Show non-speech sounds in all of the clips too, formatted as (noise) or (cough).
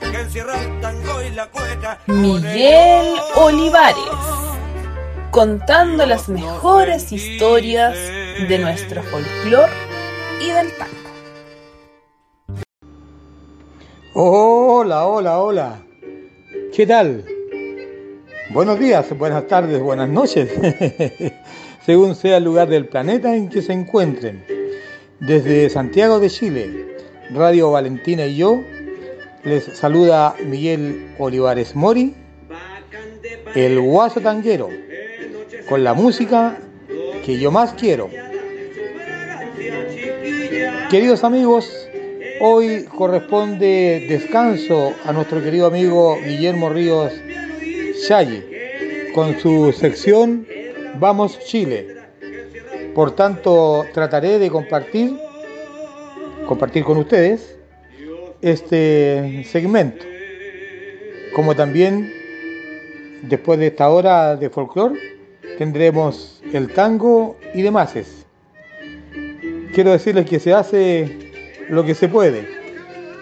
que encierra el tango y la cueca. Miguel Olivares, contando las mejores historias de nuestro folclor y del tango. Hola, hola, hola. ¿Qué tal? Buenos días, buenas tardes, buenas noches, (laughs) según sea el lugar del planeta en que se encuentren. Desde Santiago de Chile, Radio Valentina y yo, les saluda Miguel Olivares Mori, el guaso tanguero, con la música que yo más quiero. Queridos amigos, hoy corresponde descanso a nuestro querido amigo Guillermo Ríos Challe con su sección Vamos Chile. Por tanto, trataré de compartir, compartir con ustedes este segmento. Como también, después de esta hora de folclore, tendremos el tango y demás. Quiero decirles que se hace lo que se puede.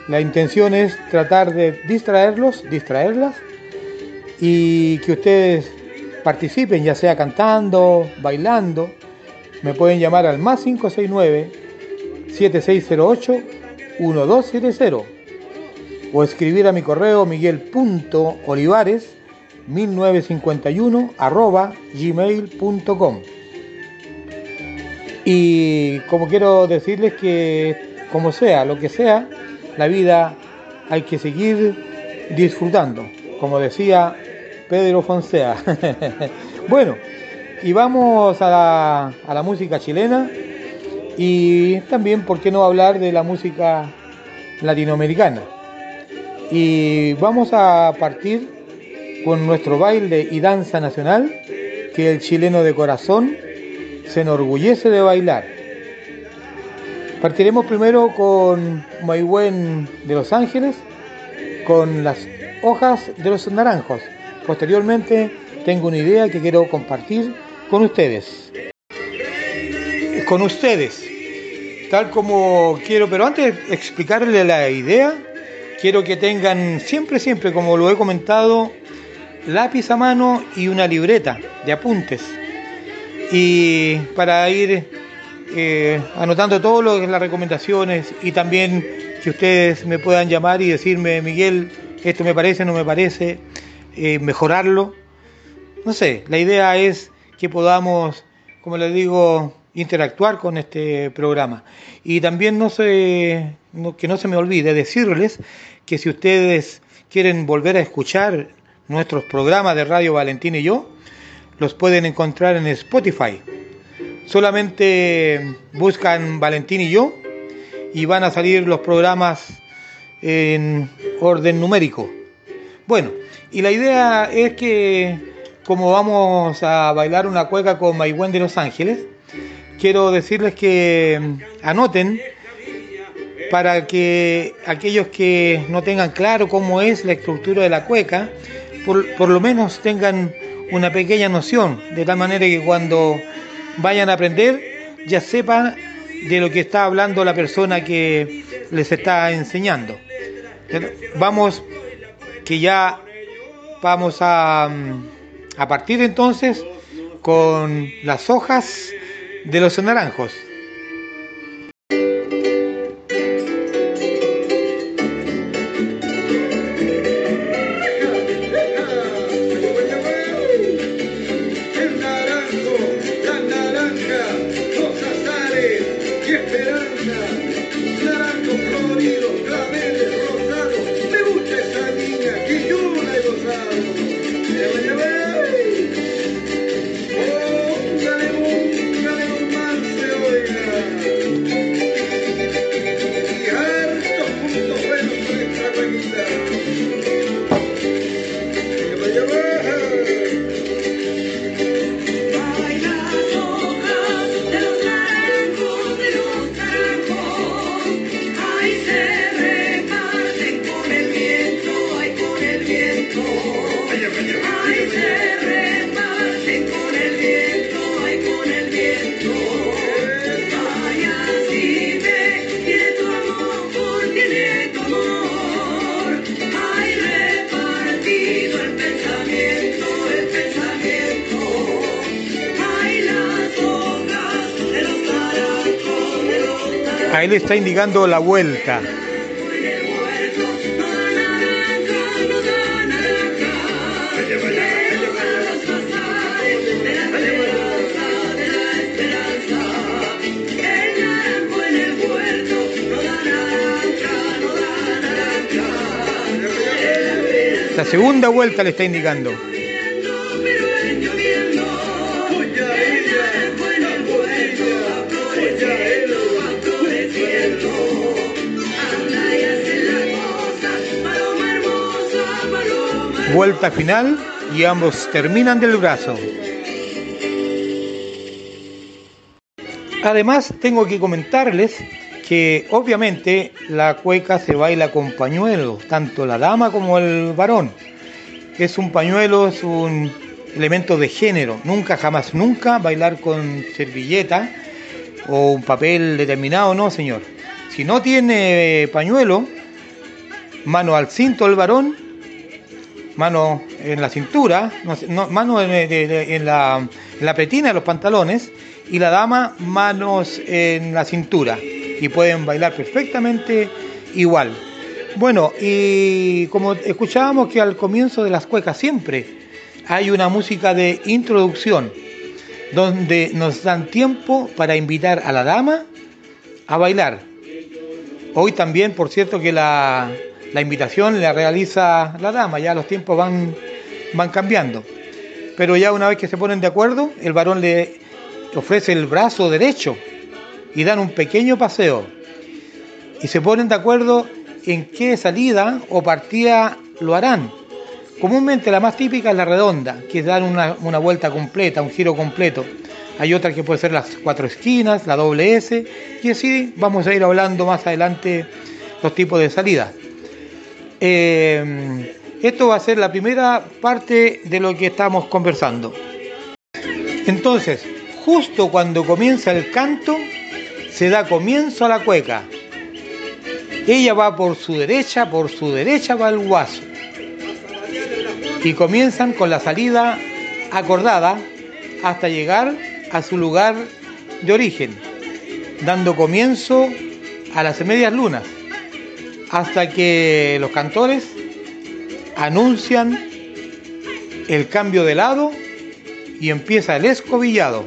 La intención es tratar de distraerlos, distraerlas y que ustedes participen, ya sea cantando, bailando. Me pueden llamar al más 569-7608-1270 o escribir a mi correo miguel.olivares 1951 arroba gmail.com y como quiero decirles que como sea, lo que sea, la vida hay que seguir disfrutando, como decía Pedro Fonsea. (laughs) bueno, y vamos a la, a la música chilena y también, ¿por qué no hablar de la música latinoamericana? Y vamos a partir con nuestro baile y danza nacional, que el chileno de corazón se enorgullece de bailar. Partiremos primero con Maigüen de Los Ángeles, con las hojas de los naranjos. Posteriormente tengo una idea que quiero compartir con ustedes. Con ustedes, tal como quiero, pero antes de explicarle la idea, quiero que tengan siempre, siempre, como lo he comentado, lápiz a mano y una libreta de apuntes. Y para ir eh, anotando que las recomendaciones y también que ustedes me puedan llamar y decirme, Miguel, esto me parece, no me parece, eh, mejorarlo. No sé, la idea es que podamos, como les digo, interactuar con este programa. Y también no se, que no se me olvide decirles que si ustedes quieren volver a escuchar nuestros programas de Radio Valentín y yo, los pueden encontrar en Spotify. Solamente buscan Valentín y yo y van a salir los programas en orden numérico. Bueno, y la idea es que como vamos a bailar una cueca con Maigüen de Los Ángeles, quiero decirles que anoten para que aquellos que no tengan claro cómo es la estructura de la cueca, por, por lo menos tengan una pequeña noción, de tal manera que cuando vayan a aprender ya sepan de lo que está hablando la persona que les está enseñando. Vamos, que ya vamos a, a partir entonces con las hojas de los naranjos. Ahí le está indicando la vuelta. La segunda vuelta le está indicando. Vuelta final y ambos terminan del brazo. Además, tengo que comentarles que obviamente la cueca se baila con pañuelos, tanto la dama como el varón. Es un pañuelo, es un elemento de género. Nunca, jamás, nunca bailar con servilleta o un papel determinado, no, señor. Si no tiene pañuelo, mano al cinto el varón, mano en la cintura, no, no, mano en, en, la, en la pretina de los pantalones y la dama manos en la cintura y pueden bailar perfectamente igual. Bueno, y como escuchábamos que al comienzo de las cuecas siempre hay una música de introducción donde nos dan tiempo para invitar a la dama a bailar. Hoy también, por cierto, que la, la invitación la realiza la dama, ya los tiempos van, van cambiando. Pero ya una vez que se ponen de acuerdo, el varón le ofrece el brazo derecho y dan un pequeño paseo. Y se ponen de acuerdo en qué salida o partida lo harán. Comúnmente la más típica es la redonda, que es dar una, una vuelta completa, un giro completo. Hay otra que puede ser las cuatro esquinas, la doble S, y así vamos a ir hablando más adelante los tipos de salida. Eh, esto va a ser la primera parte de lo que estamos conversando. Entonces, justo cuando comienza el canto, se da comienzo a la cueca. Ella va por su derecha, por su derecha va el guaso. Y comienzan con la salida acordada hasta llegar a su lugar de origen, dando comienzo a las medias lunas, hasta que los cantores anuncian el cambio de lado y empieza el escobillado.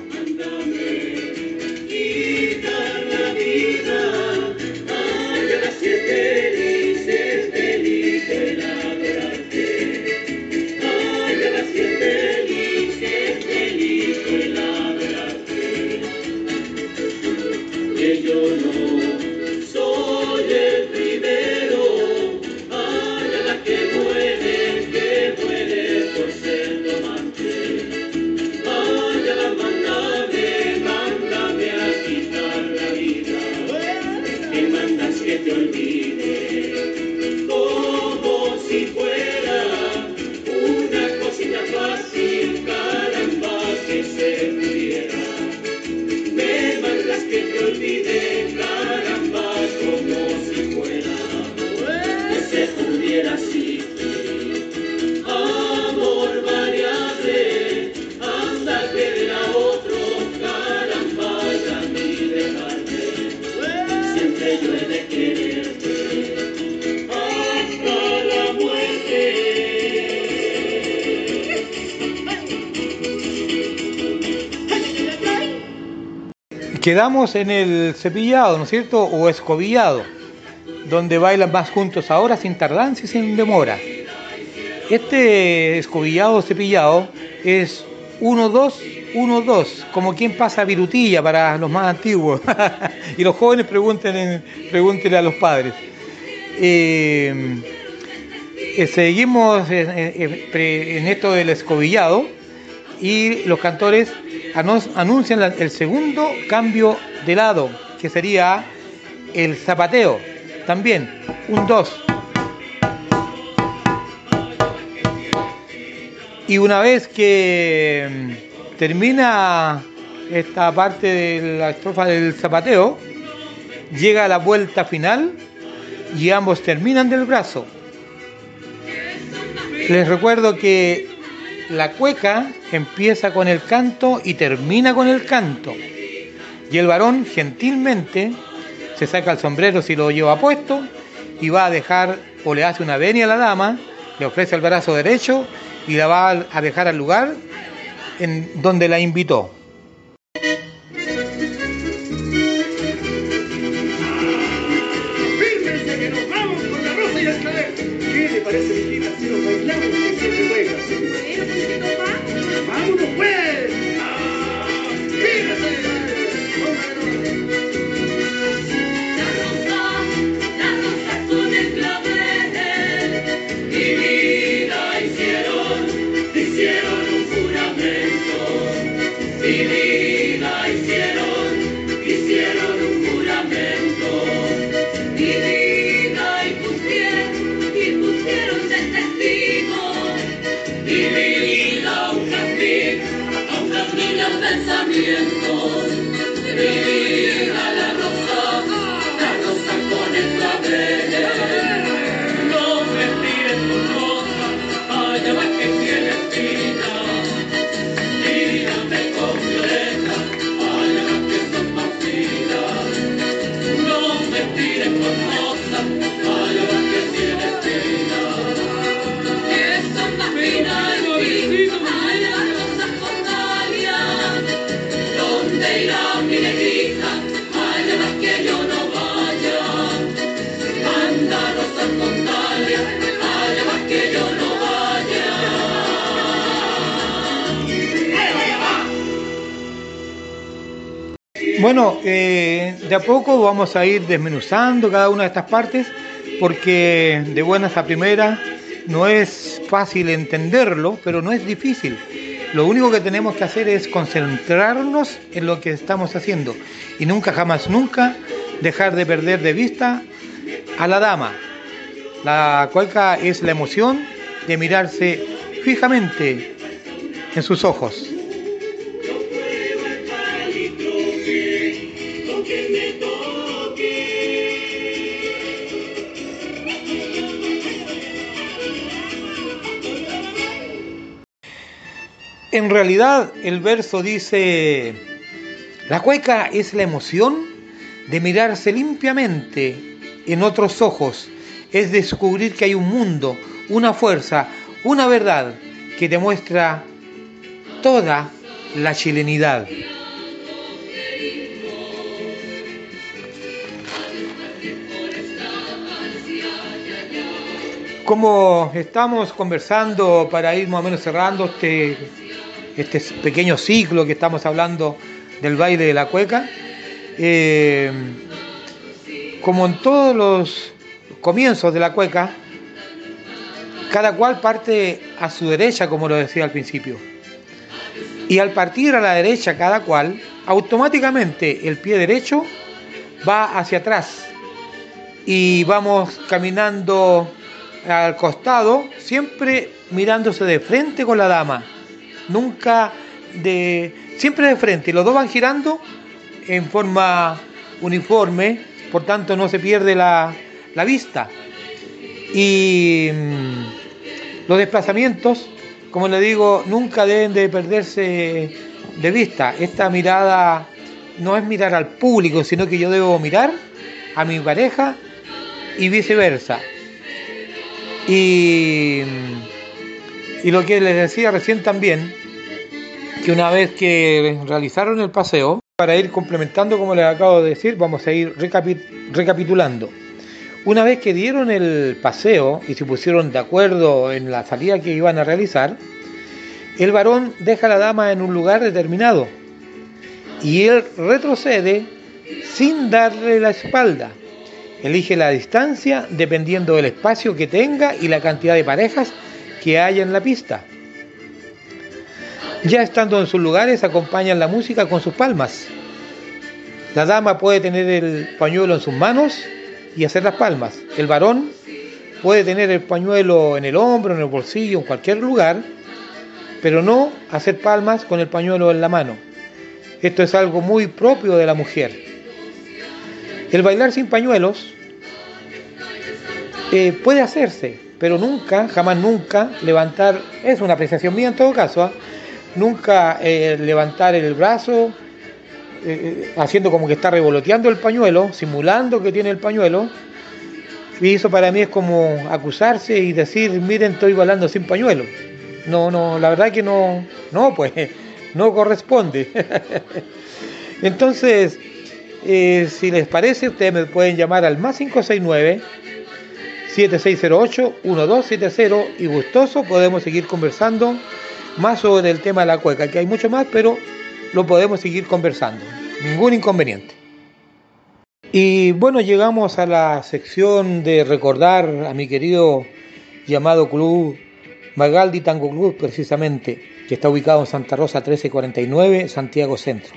Quedamos en el cepillado, ¿no es cierto? O escobillado, donde bailan más juntos ahora sin tardancia y sin demora. Este escobillado o cepillado es 1-2, 1-2, como quien pasa virutilla para los más antiguos. (laughs) y los jóvenes pregunten, pregúntenle a los padres. Eh, eh, seguimos en, en esto del escobillado y los cantores anuncian el segundo cambio de lado, que sería el zapateo. También, un 2. Y una vez que mm, termina esta parte de la estrofa del zapateo, llega la vuelta final y ambos terminan del brazo. Les recuerdo que la cueca empieza con el canto y termina con el canto. Y el varón gentilmente se saca el sombrero si lo lleva puesto y va a dejar o le hace una venia a la dama, le ofrece el brazo derecho y la va a dejar al lugar en donde la invitó. Bueno, eh, de a poco vamos a ir desmenuzando cada una de estas partes porque de buenas a primeras no es fácil entenderlo, pero no es difícil. Lo único que tenemos que hacer es concentrarnos en lo que estamos haciendo y nunca, jamás, nunca dejar de perder de vista a la dama. La cueca es la emoción de mirarse fijamente en sus ojos. En realidad el verso dice, la cueca es la emoción de mirarse limpiamente en otros ojos, es descubrir que hay un mundo, una fuerza, una verdad que te muestra toda la chilenidad. Como estamos conversando para ir más o menos cerrando este, este pequeño ciclo que estamos hablando del baile de la cueca, eh, como en todos los comienzos de la cueca, cada cual parte a su derecha, como lo decía al principio. Y al partir a la derecha cada cual, automáticamente el pie derecho va hacia atrás y vamos caminando al costado, siempre mirándose de frente con la dama, nunca de, siempre de frente, los dos van girando en forma uniforme, por tanto no se pierde la, la vista. Y mm, los desplazamientos, como le digo, nunca deben de perderse de vista. Esta mirada no es mirar al público, sino que yo debo mirar a mi pareja y viceversa. Y, y lo que les decía recién también, que una vez que realizaron el paseo, para ir complementando, como les acabo de decir, vamos a ir recapi- recapitulando. Una vez que dieron el paseo y se pusieron de acuerdo en la salida que iban a realizar, el varón deja a la dama en un lugar determinado y él retrocede sin darle la espalda. Elige la distancia dependiendo del espacio que tenga y la cantidad de parejas que haya en la pista. Ya estando en sus lugares, acompañan la música con sus palmas. La dama puede tener el pañuelo en sus manos y hacer las palmas. El varón puede tener el pañuelo en el hombro, en el bolsillo, en cualquier lugar, pero no hacer palmas con el pañuelo en la mano. Esto es algo muy propio de la mujer. El bailar sin pañuelos eh, puede hacerse, pero nunca, jamás nunca levantar, es una apreciación mía en todo caso, ¿ah? nunca eh, levantar el brazo eh, haciendo como que está revoloteando el pañuelo, simulando que tiene el pañuelo. Y eso para mí es como acusarse y decir, miren, estoy bailando sin pañuelo. No, no, la verdad que no, no, pues, (laughs) no corresponde. (laughs) Entonces, eh, si les parece, ustedes me pueden llamar al más 569 7608-1270 y gustoso podemos seguir conversando más sobre el tema de la cueca, que hay mucho más, pero lo podemos seguir conversando. Ningún inconveniente. Y bueno, llegamos a la sección de recordar a mi querido llamado club Magaldi Tango Club, precisamente, que está ubicado en Santa Rosa 1349, Santiago Centro.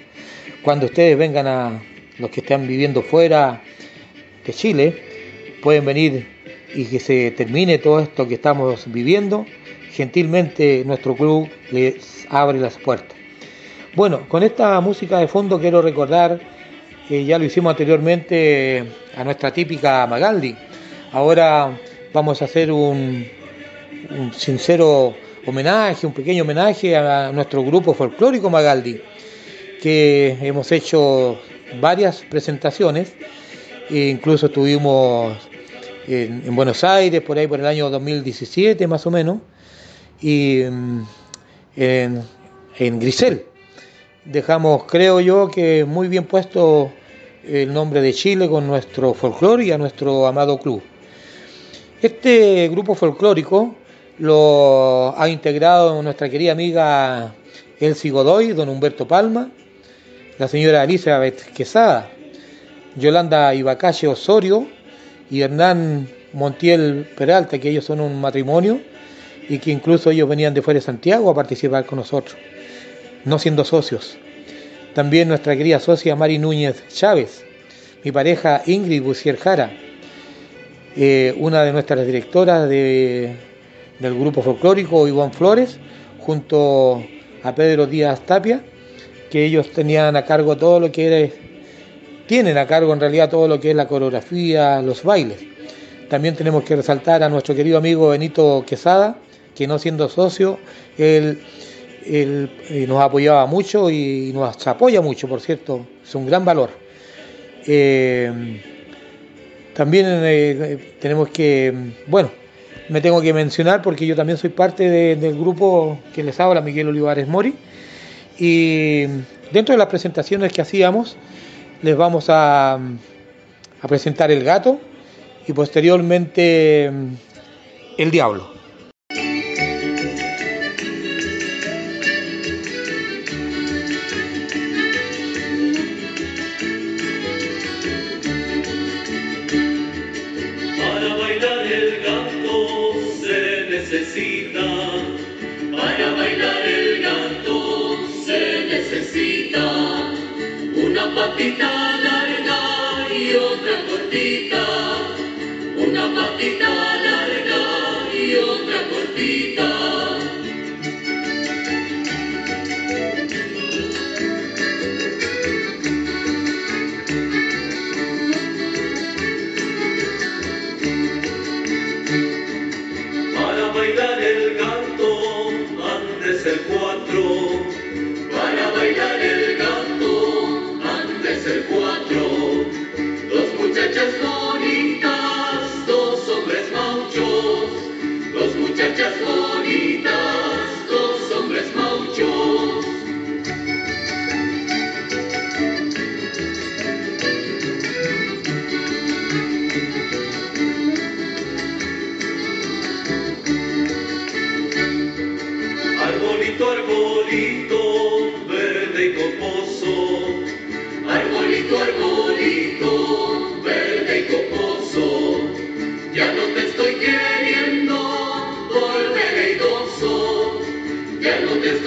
Cuando ustedes vengan a los que están viviendo fuera de Chile, pueden venir y que se termine todo esto que estamos viviendo, gentilmente nuestro club les abre las puertas. Bueno, con esta música de fondo quiero recordar que ya lo hicimos anteriormente a nuestra típica Magaldi. Ahora vamos a hacer un, un sincero homenaje, un pequeño homenaje a nuestro grupo folclórico Magaldi, que hemos hecho varias presentaciones, e incluso tuvimos en, en, Buenos Aires, por ahí por el año 2017 más o menos, y mm, en, en Grisel. Dejamos, creo yo, que muy bien puesto el nombre de Chile con nuestro folclore y a nuestro amado club. Este grupo folclórico lo ha integrado nuestra querida amiga Elsie Godoy, don Humberto Palma, la señora Elizabeth Quesada, Yolanda Ibacache Osorio, y Hernán Montiel Peralta, que ellos son un matrimonio y que incluso ellos venían de fuera de Santiago a participar con nosotros, no siendo socios. También nuestra querida socia Mari Núñez Chávez, mi pareja Ingrid Bucier Jara, eh, una de nuestras directoras de, del grupo folclórico Iván Flores, junto a Pedro Díaz Tapia, que ellos tenían a cargo todo lo que era tienen a cargo en realidad todo lo que es la coreografía, los bailes. También tenemos que resaltar a nuestro querido amigo Benito Quesada, que no siendo socio, él, eh, nos apoyaba mucho y nos apoya mucho, por cierto, es un gran valor. Eh, también eh, tenemos que, bueno, me tengo que mencionar porque yo también soy parte de, del grupo que les habla, Miguel Olivares Mori, y dentro de las presentaciones que hacíamos, les vamos a, a presentar el gato y posteriormente el diablo.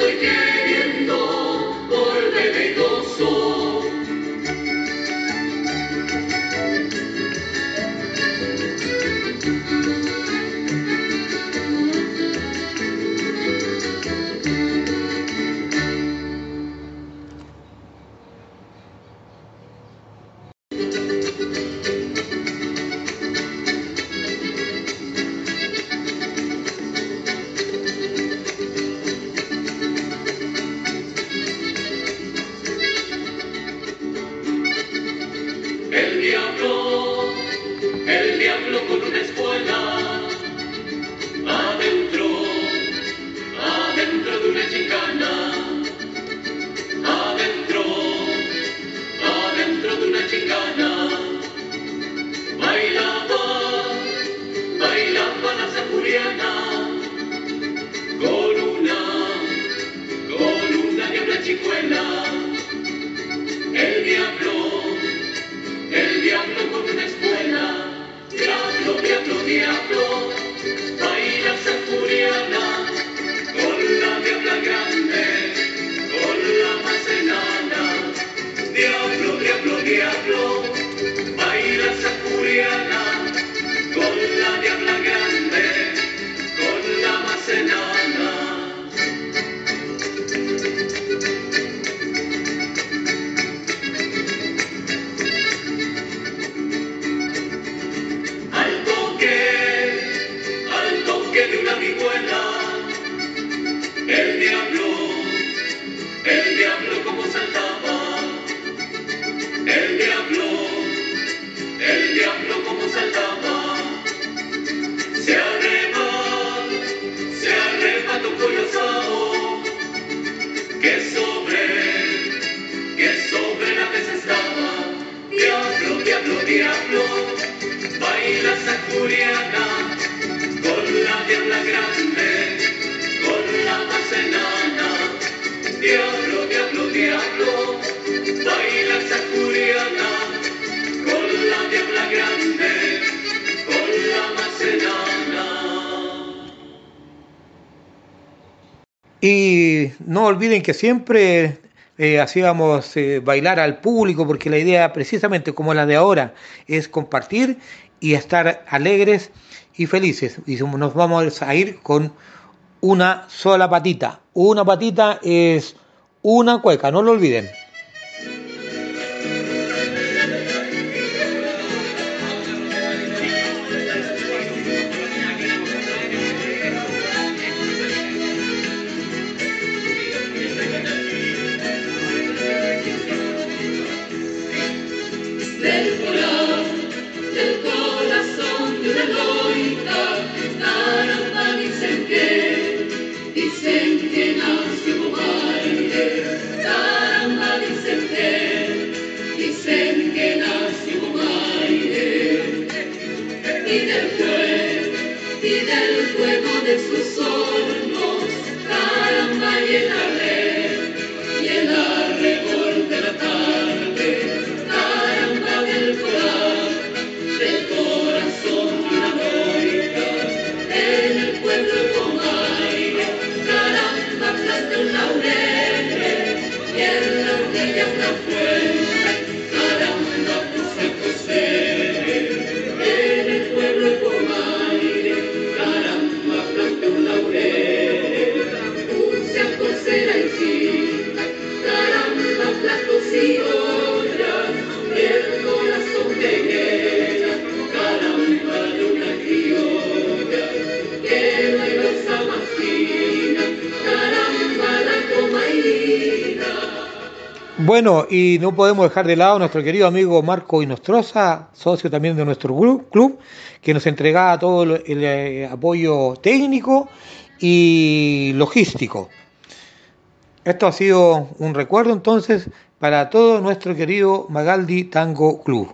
Ya Y no olviden que siempre eh, hacíamos eh, bailar al público, porque la idea precisamente como la de ahora es compartir y estar alegres y felices. Y nos vamos a ir con una sola patita. Una patita es una cueca, no lo olviden. Bueno, y no podemos dejar de lado a nuestro querido amigo Marco Inostroza, socio también de nuestro club, que nos entregaba todo el, el, eh, apoyo técnico y logístico. Esto ha sido un recuerdo entonces para todo nuestro querido Magaldi Tango Club.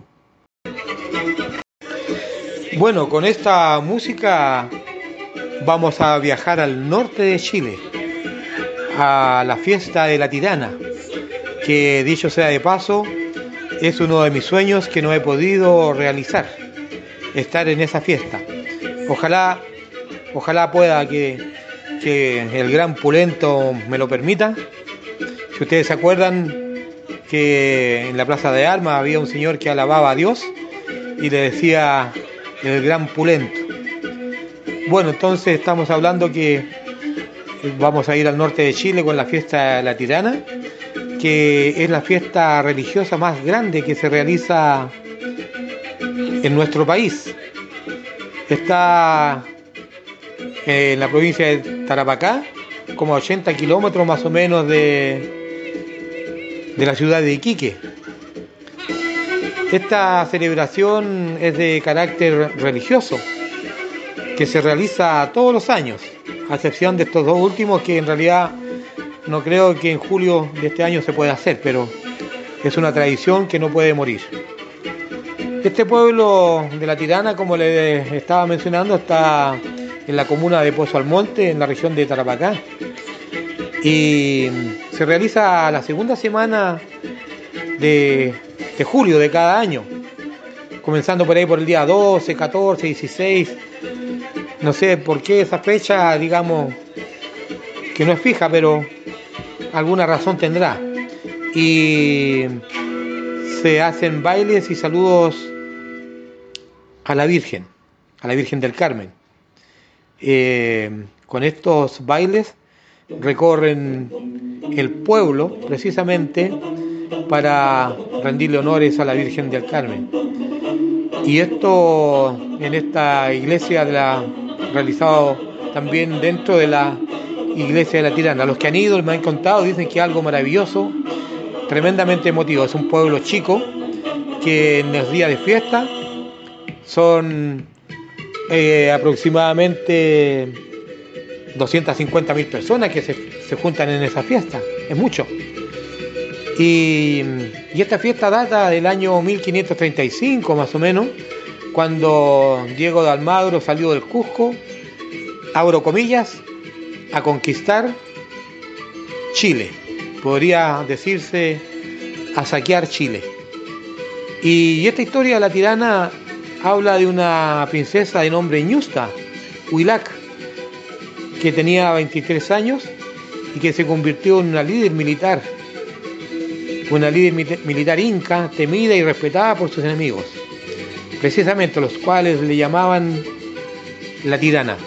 Bueno, con esta música vamos a viajar al norte de Chile, a la fiesta de la tirana, que dicho sea de paso, es uno de mis sueños que no he podido realizar, estar en esa fiesta. Ojalá, ojalá pueda que, que el gran pulento me lo permita. Si ustedes se acuerdan que en la Plaza de Armas había un señor que alababa a Dios y le decía el gran pulento. Bueno, entonces estamos hablando que vamos a ir al norte de Chile con la fiesta la tirana, que es la fiesta religiosa más grande que se realiza en nuestro país. Está en la provincia de Tarapacá, como a 80 kilómetros más o menos de, de la ciudad de Iquique. Esta celebración es de carácter religioso, que se realiza todos los años, a excepción de estos dos últimos que en realidad no creo que en julio de este año se pueda hacer, pero es una tradición que no puede morir. Este pueblo de la Tirana, como les estaba mencionando, está en la comuna de Pozo Almonte, en la región de Tarapacá. Y se realiza la segunda semana de, de julio de cada año, comenzando por ahí por el día 12, 14, 16. No sé por qué esa fecha, digamos, que no es fija, pero alguna razón tendrá. Y se hacen bailes y saludos a la Virgen, a la Virgen del Carmen. Eh, con estos bailes recorren el pueblo precisamente para rendirle honores a la Virgen del Carmen. Y esto en esta iglesia la, realizado también dentro de la iglesia de la Tirana. Los que han ido me han contado, dicen que es algo maravilloso, tremendamente emotivo. Es un pueblo chico que en los días de fiesta son eh, aproximadamente 250 mil personas que se, se, juntan en esa fiesta. Es mucho. Y, y, esta fiesta data del año 1535 más o menos, cuando Diego de Almagro salió del Cusco, abro comillas, a conquistar Chile. Podría decirse a saquear Chile. Y esta historia la tirana habla de una princesa de nombre Ñusta, Huilac, que tenía 23 años y que se convirtió en una líder militar, una líder militar inca, temida y respetada por sus enemigos, precisamente los cuales le llamaban la tirana.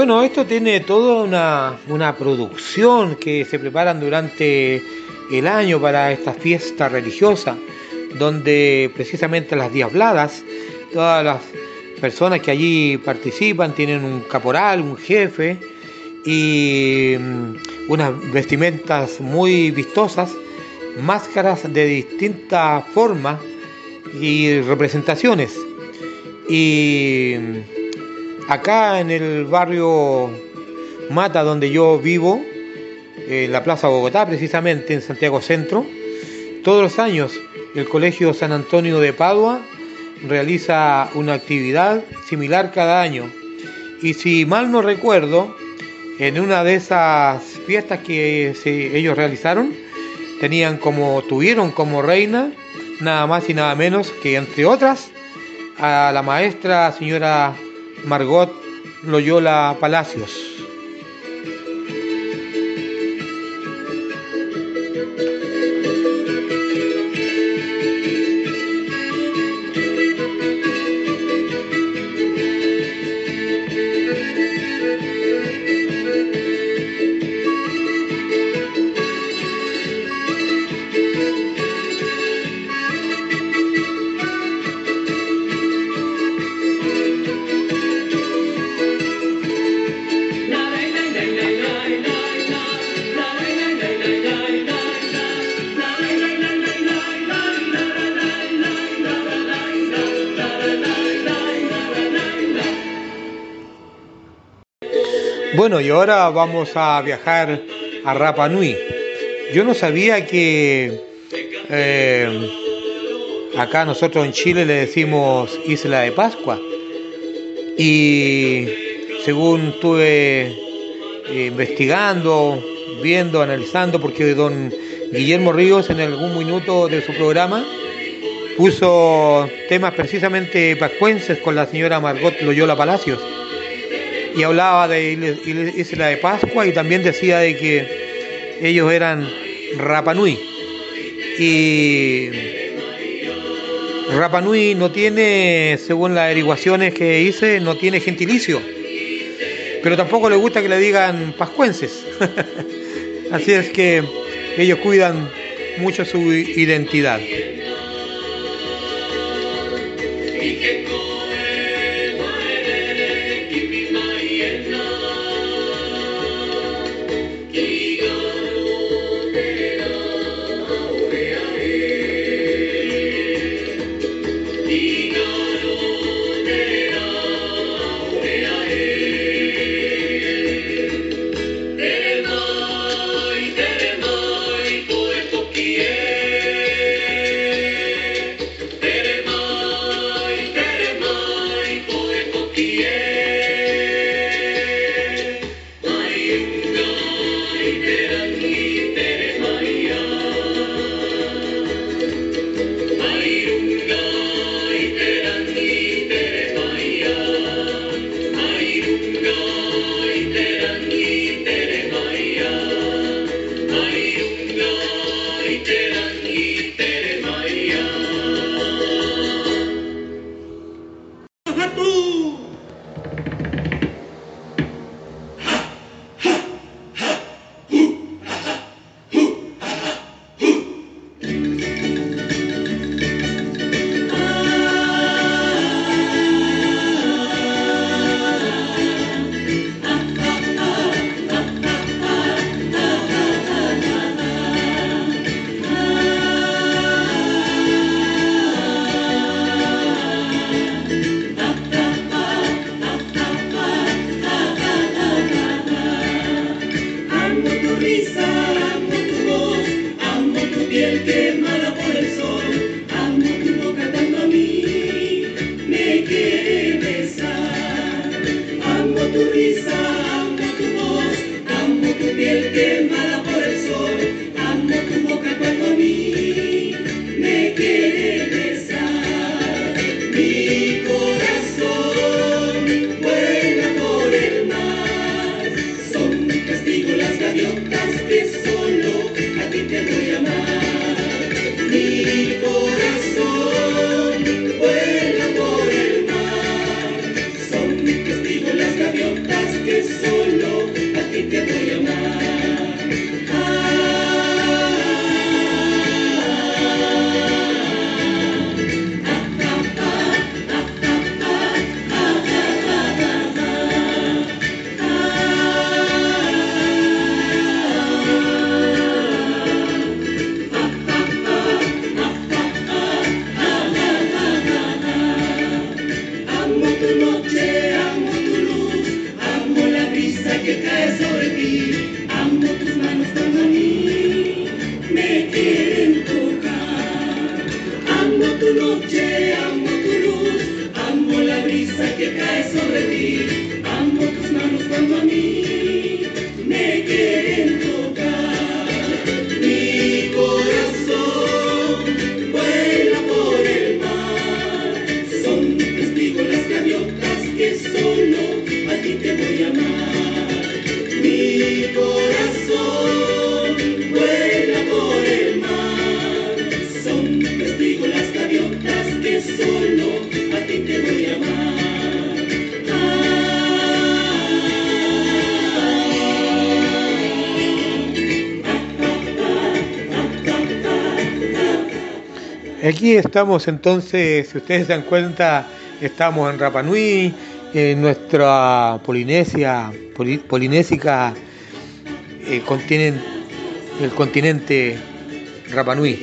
Bueno, esto tiene toda una, una producción que se preparan durante el año para esta fiesta religiosa, donde precisamente las diabladas, todas las personas que allí participan tienen un caporal, un jefe y mm, unas vestimentas muy vistosas, máscaras de distintas formas y representaciones. Y mm, acá en el barrio Mata, donde yo vivo, en la Plaza Bogotá, precisamente en Santiago Centro, todos los años el Colegio San Antonio de Padua realiza una actividad similar cada año. Y si mal no recuerdo, en una de esas fiestas que ellos realizaron, tenían como, tuvieron como reina, nada más y nada menos que entre otras, a la maestra señora Margot Loyola Palacios. Bueno, y ahora vamos a viajar a Rapa Nui. Yo no sabía que eh, acá nosotros en Chile le decimos Isla de Pascua. Y según estuve eh, investigando, viendo, analizando, porque don Guillermo Ríos en algún minuto de su programa puso temas precisamente pascuenses con la señora Margot Loyola Palacios y hablaba de Isla de Pascua y también decía de que ellos eran Rapanui. Y Rapanui no tiene, según las averiguaciones que hice, no tiene gentilicio. Pero tampoco le gusta que le digan pascuenses. (laughs) Así es que ellos cuidan mucho su identidad. aquí estamos entonces, si ustedes se dan cuenta, estamos en Rapanui, en nuestra Polinesia, poli, polinésica, eh, el continente Rapanui.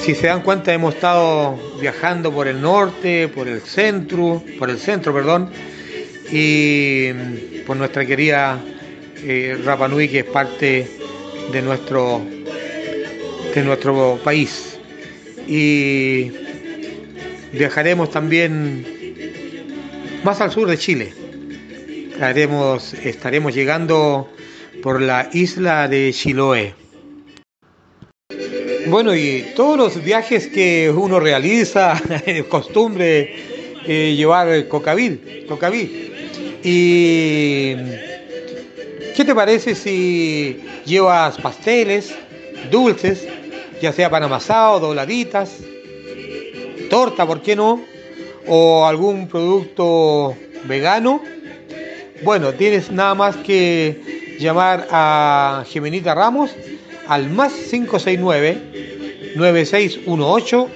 Si se dan cuenta, hemos estado viajando por el norte, por el centro, por el centro, perdón, y por nuestra querida eh, Rapa Nui, que es parte de nuestro de nuestro país y viajaremos también más al sur de Chile. Estaremos llegando por la isla de Chiloé. Bueno, y todos los viajes que uno realiza, (laughs) costumbre eh, llevar cocavil, cocavil. Y ¿qué te parece si llevas pasteles, dulces, ya sea pan amasado, dobladitas, torta, ¿por qué no? O algún producto vegano. Bueno, tienes nada más que llamar a Gemenita Ramos al más 569 9618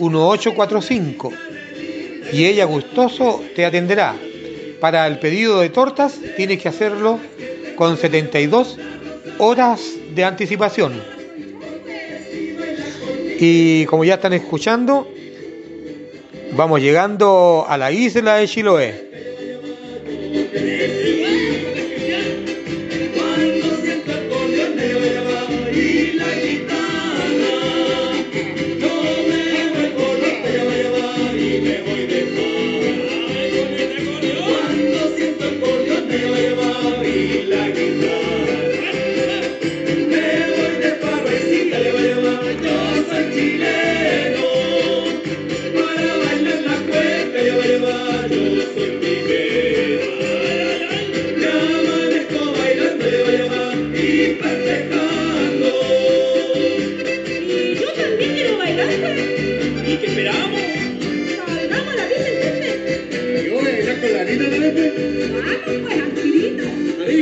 1845 y ella gustoso te atenderá. Para el pedido de tortas tienes que hacerlo con 72 horas de anticipación. Y como ya están escuchando, vamos llegando a la isla de Chiloé.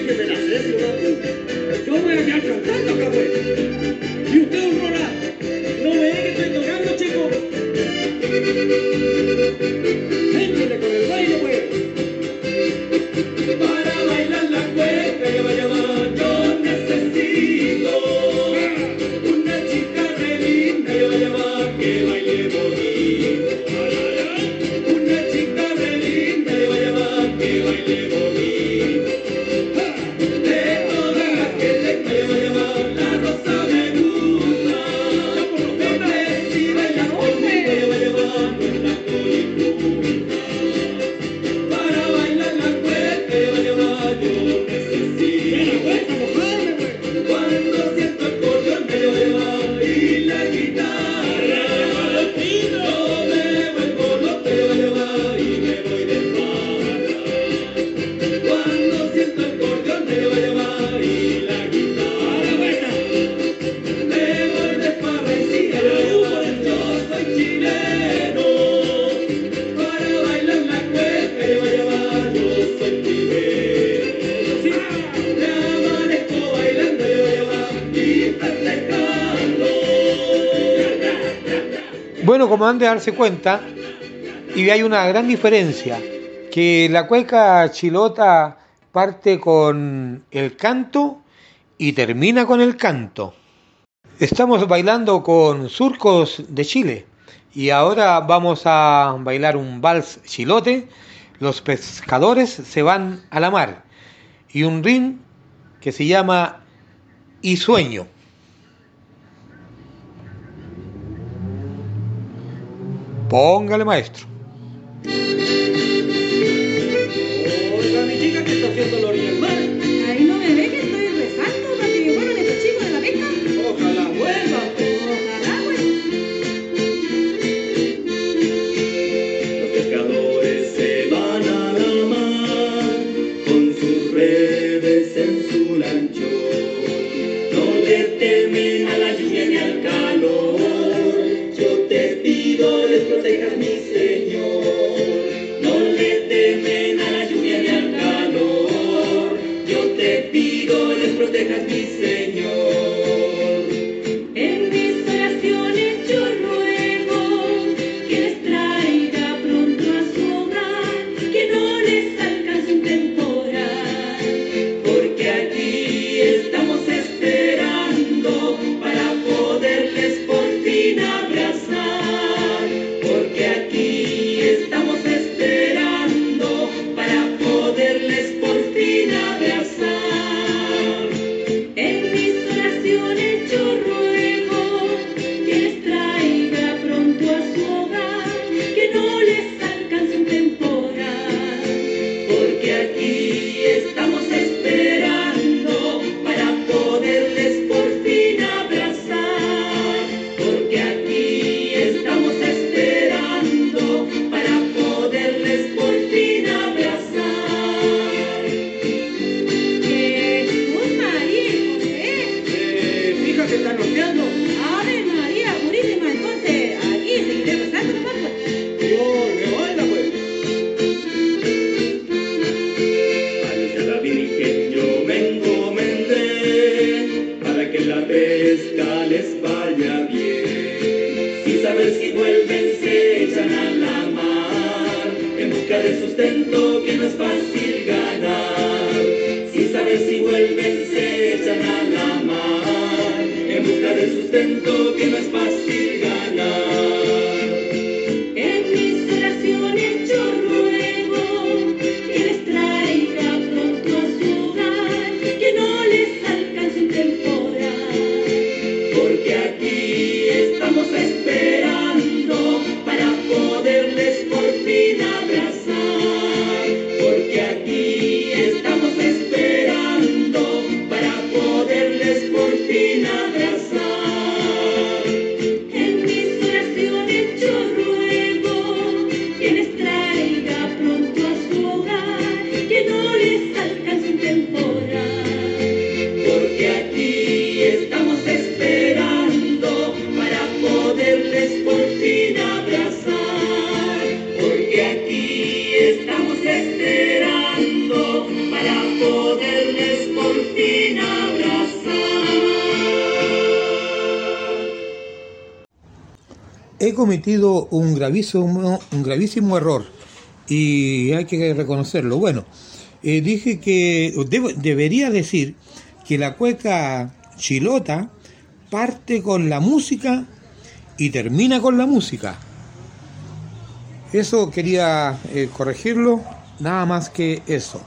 que me la sé, yo voy a alcanzando, cabrón. han de darse cuenta, y hay una gran diferencia, que la cueca chilota parte con el canto y termina con el canto. Estamos bailando con surcos de Chile y ahora vamos a bailar un vals chilote. Los pescadores se van a la mar y un rin que se llama Y Sueño. Póngale, maestro. de la misa. que no es más. un gravísimo, un gravísimo error y hay que reconocerlo. Bueno, eh, dije que, debería decir que la cueca chilota parte con la música y termina con la música. Eso quería eh, corregirlo, nada más que eso.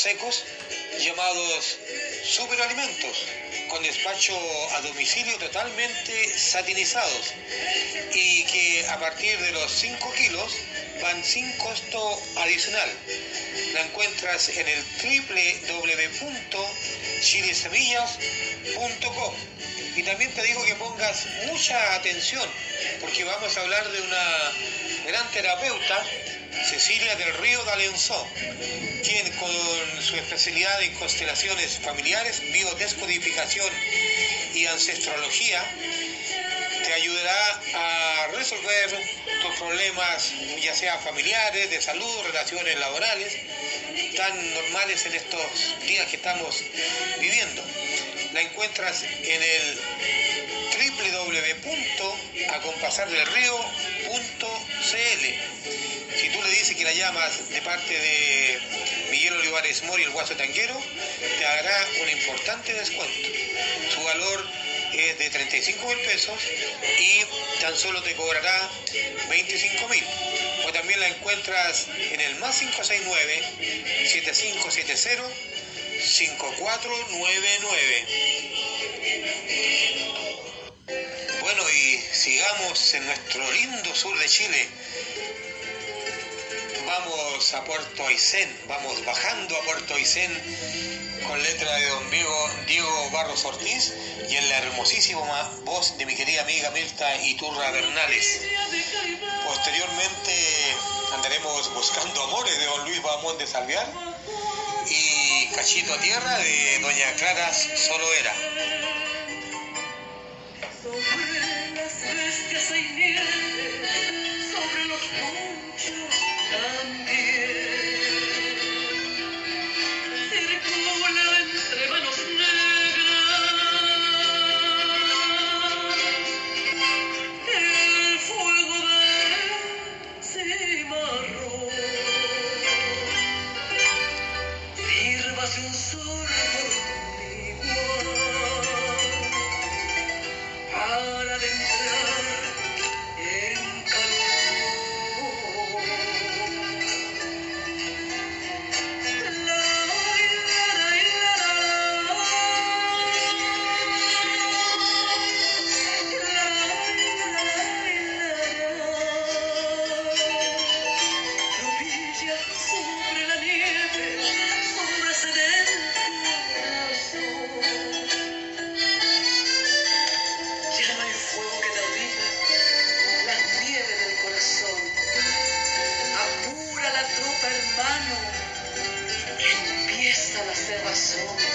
Secos llamados superalimentos con despacho a domicilio totalmente satinizados y que a partir de los 5 kilos van sin costo adicional. La encuentras en el www.chilisemillas.com y también te digo que pongas mucha atención porque vamos a hablar de una gran terapeuta Cecilia del Río D'Alençon, quien con su especialidad en constelaciones familiares, biodescodificación y ancestrología, te ayudará a resolver tus problemas, ya sea familiares, de salud, relaciones laborales, tan normales en estos días que estamos viviendo. La encuentras en el www.acompasardelrío.cl la llamas de parte de Miguel Olivares Mori, el guaso tanquero, te hará un importante descuento. Su valor es de 35 mil pesos y tan solo te cobrará 25 mil. O también la encuentras en el más 569 7570 5499. Bueno, y sigamos en nuestro lindo sur de Chile. Vamos a Puerto Aysén, vamos bajando a Puerto Aysén con letra de don Diego, Barros Ortiz y en la hermosísima voz de mi querida amiga Mirta Iturra Bernales. Posteriormente andaremos buscando amores de don Luis Bamón de Salviar y Cachito a Tierra de doña Clara Solo Sing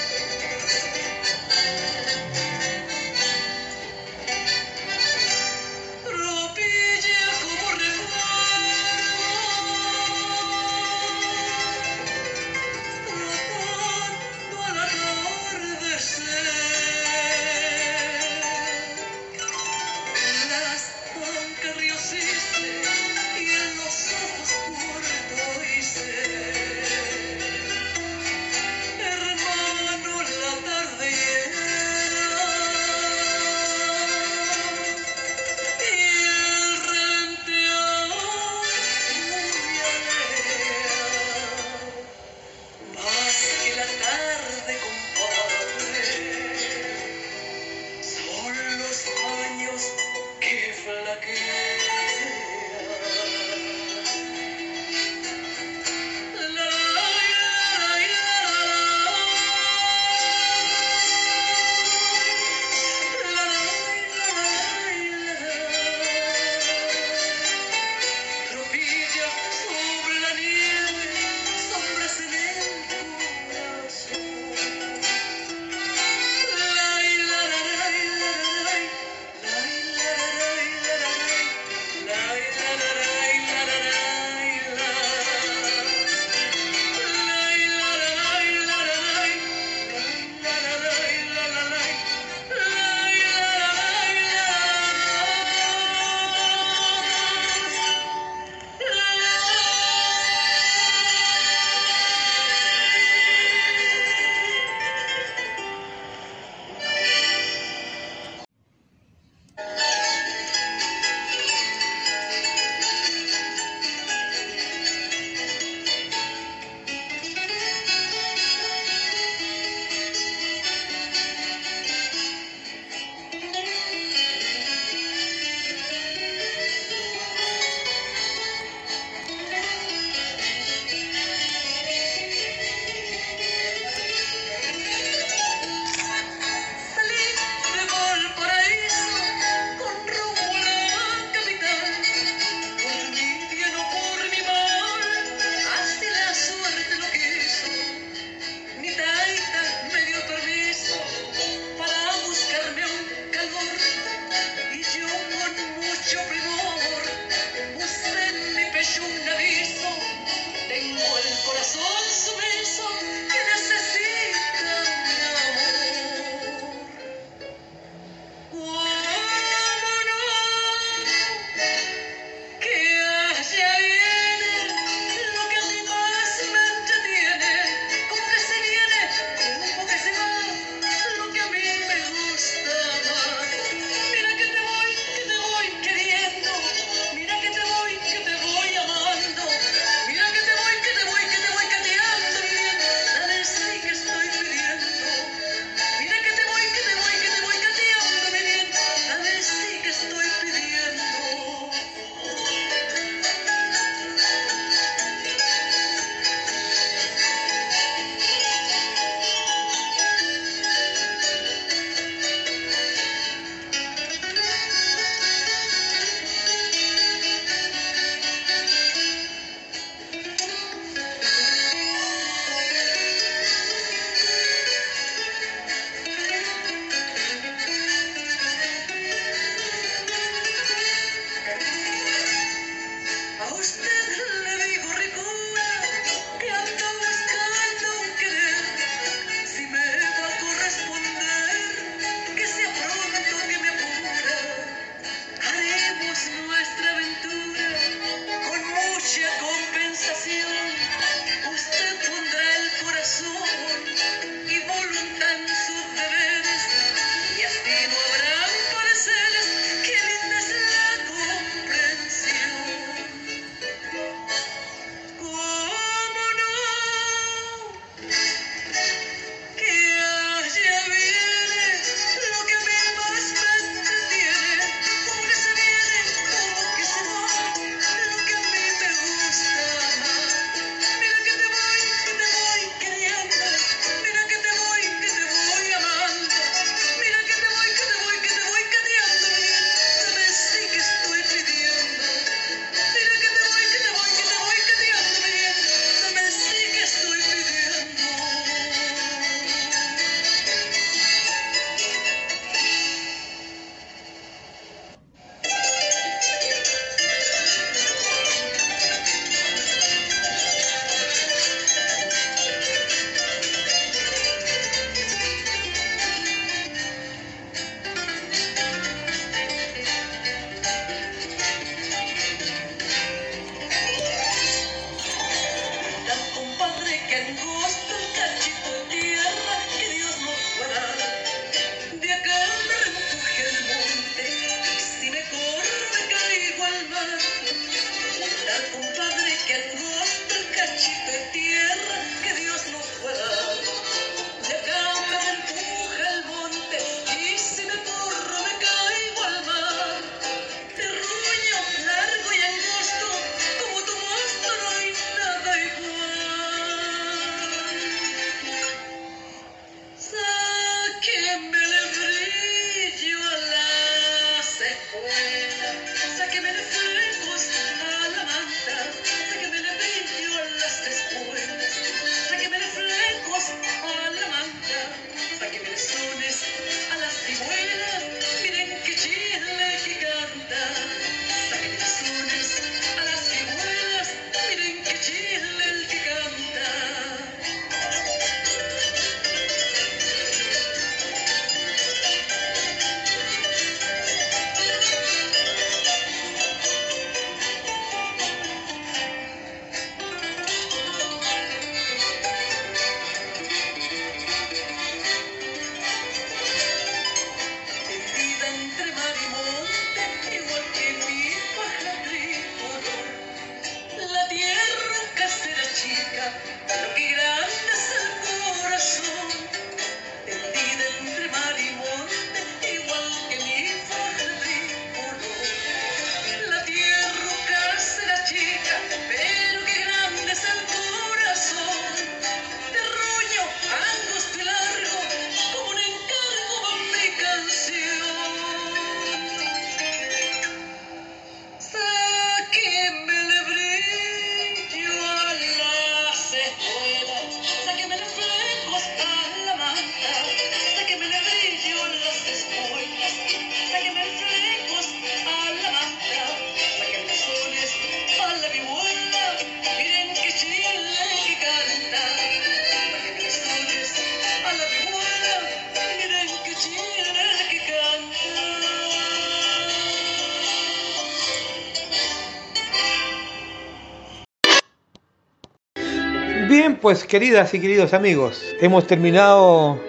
pues queridas y queridos amigos, hemos terminado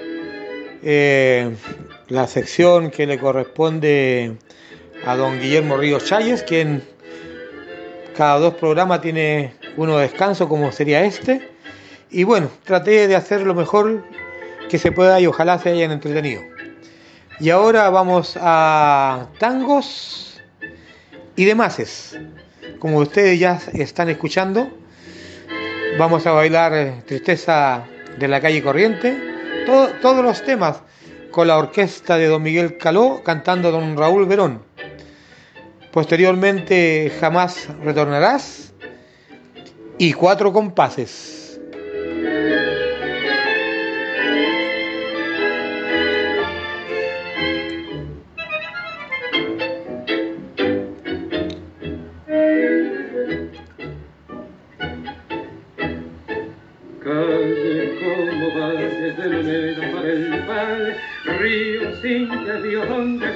eh, la sección que le corresponde a don Guillermo Ríos Chayes, quien cada dos programas tiene uno de descanso como sería este. Y bueno, traté de hacer lo mejor que se pueda y ojalá se hayan entretenido. Y ahora vamos a tangos y demases. Como ustedes ya están escuchando, vamos a bailar eh, Tristeza de la calle Corriente. Todo- todos los temas con la orquesta de don Miguel Caló cantando don Raúl Verón. Posteriormente, Jamás retornarás y cuatro compases.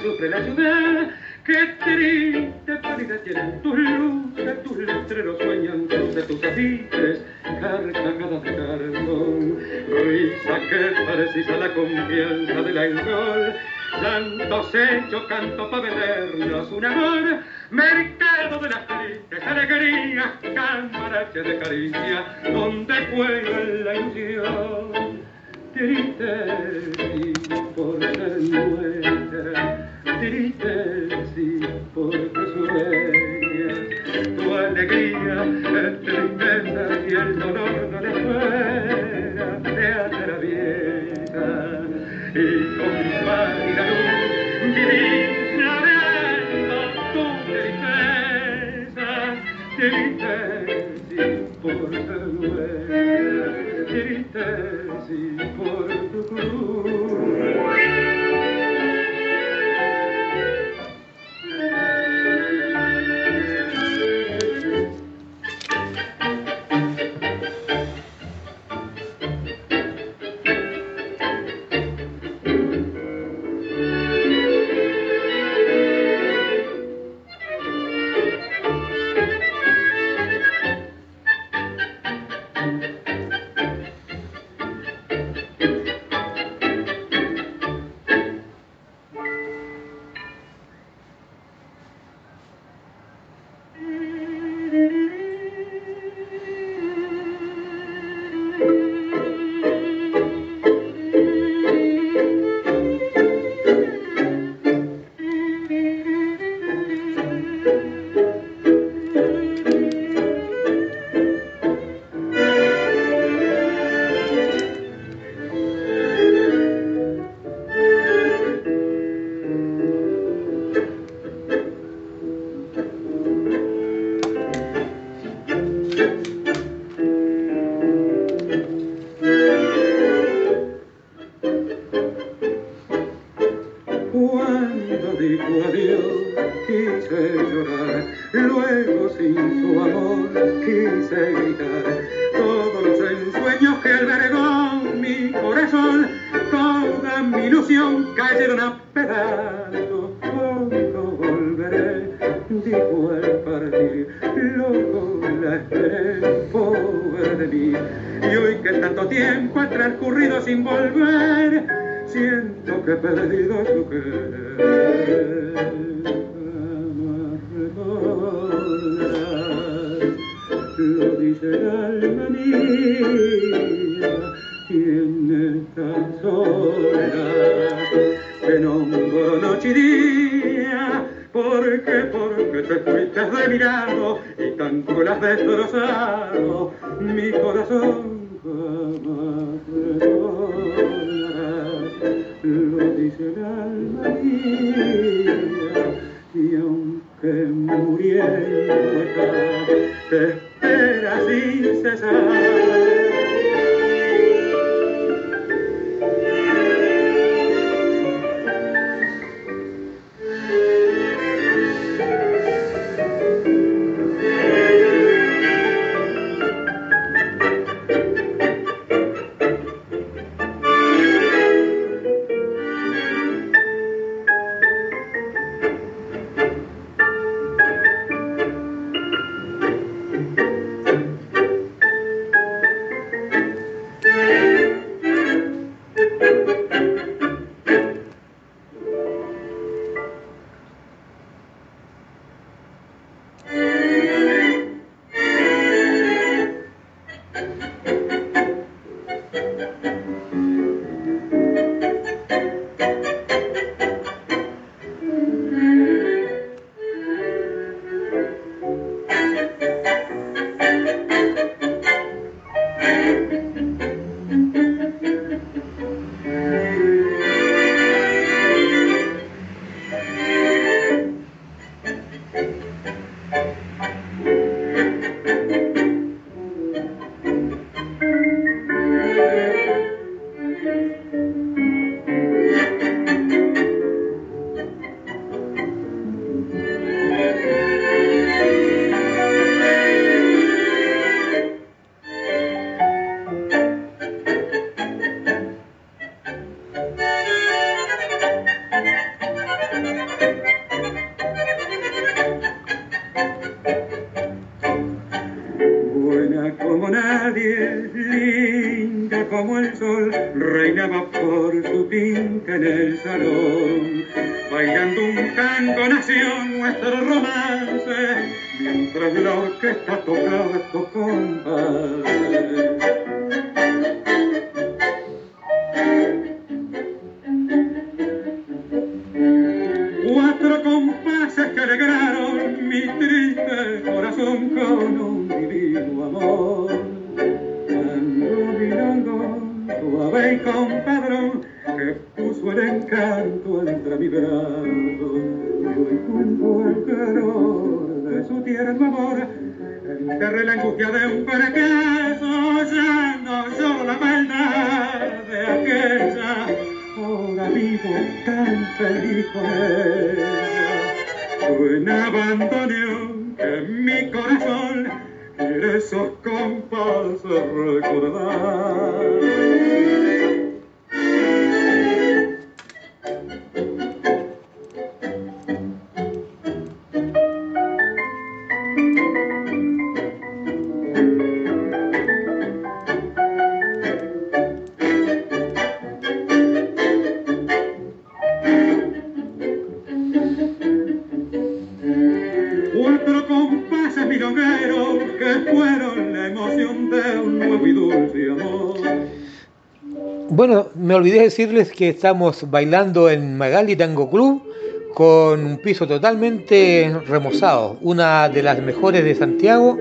Sufre la ciudad. Qué triste pálida tienen tus luces, tus letreros sueñan de tus afiches, carcajadas de cartón, risa que precisa la confianza del alcohol. Santos hechos, canto para vendernos un amor, mercado de las tristes alegrías, cambarache de caricia, donde juega la ilusión. Triste sí, por ser nuestra, triste sí, porque sueñas tu alegría es tristeza y el dolor no le fuera, te atraviesa y con pálida luz vivís navegando tu tristeza, triste sí, por ser nuestra, triste sí, por tu cruz. con encanto entra mi brazo, yo encuentro el calor de su tierno amor, enterré la angustia de un fracaso, oyendo solo la maldad de aquella, ahora vivo tan feliz con ella, yo en abandoné decirles que estamos bailando en Magali Tango Club con un piso totalmente remozado, una de las mejores de Santiago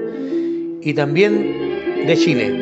y también de Chile.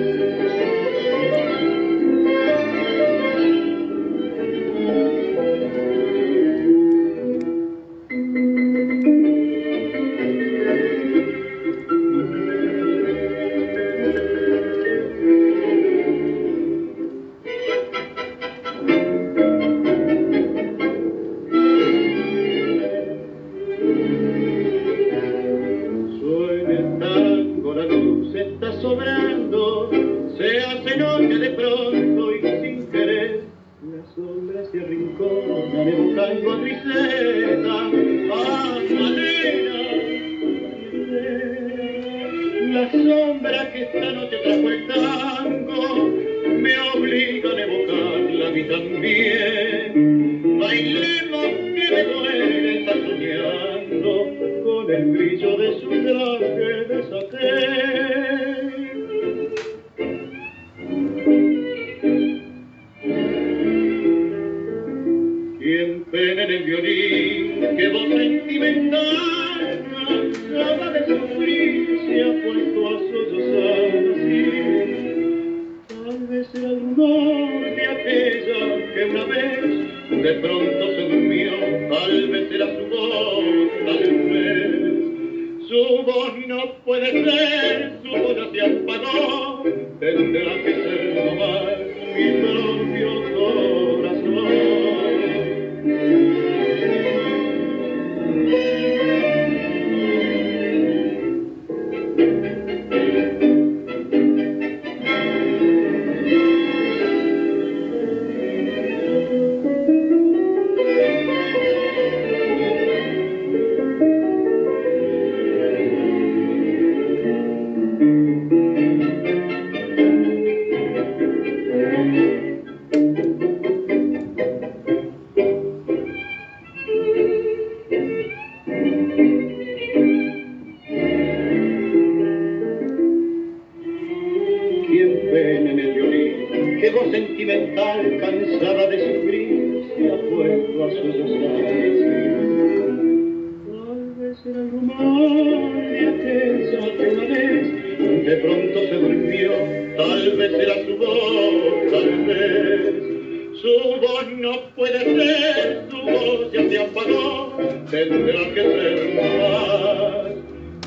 no puede ser, tu voz ya se apagó, tendrá que ser más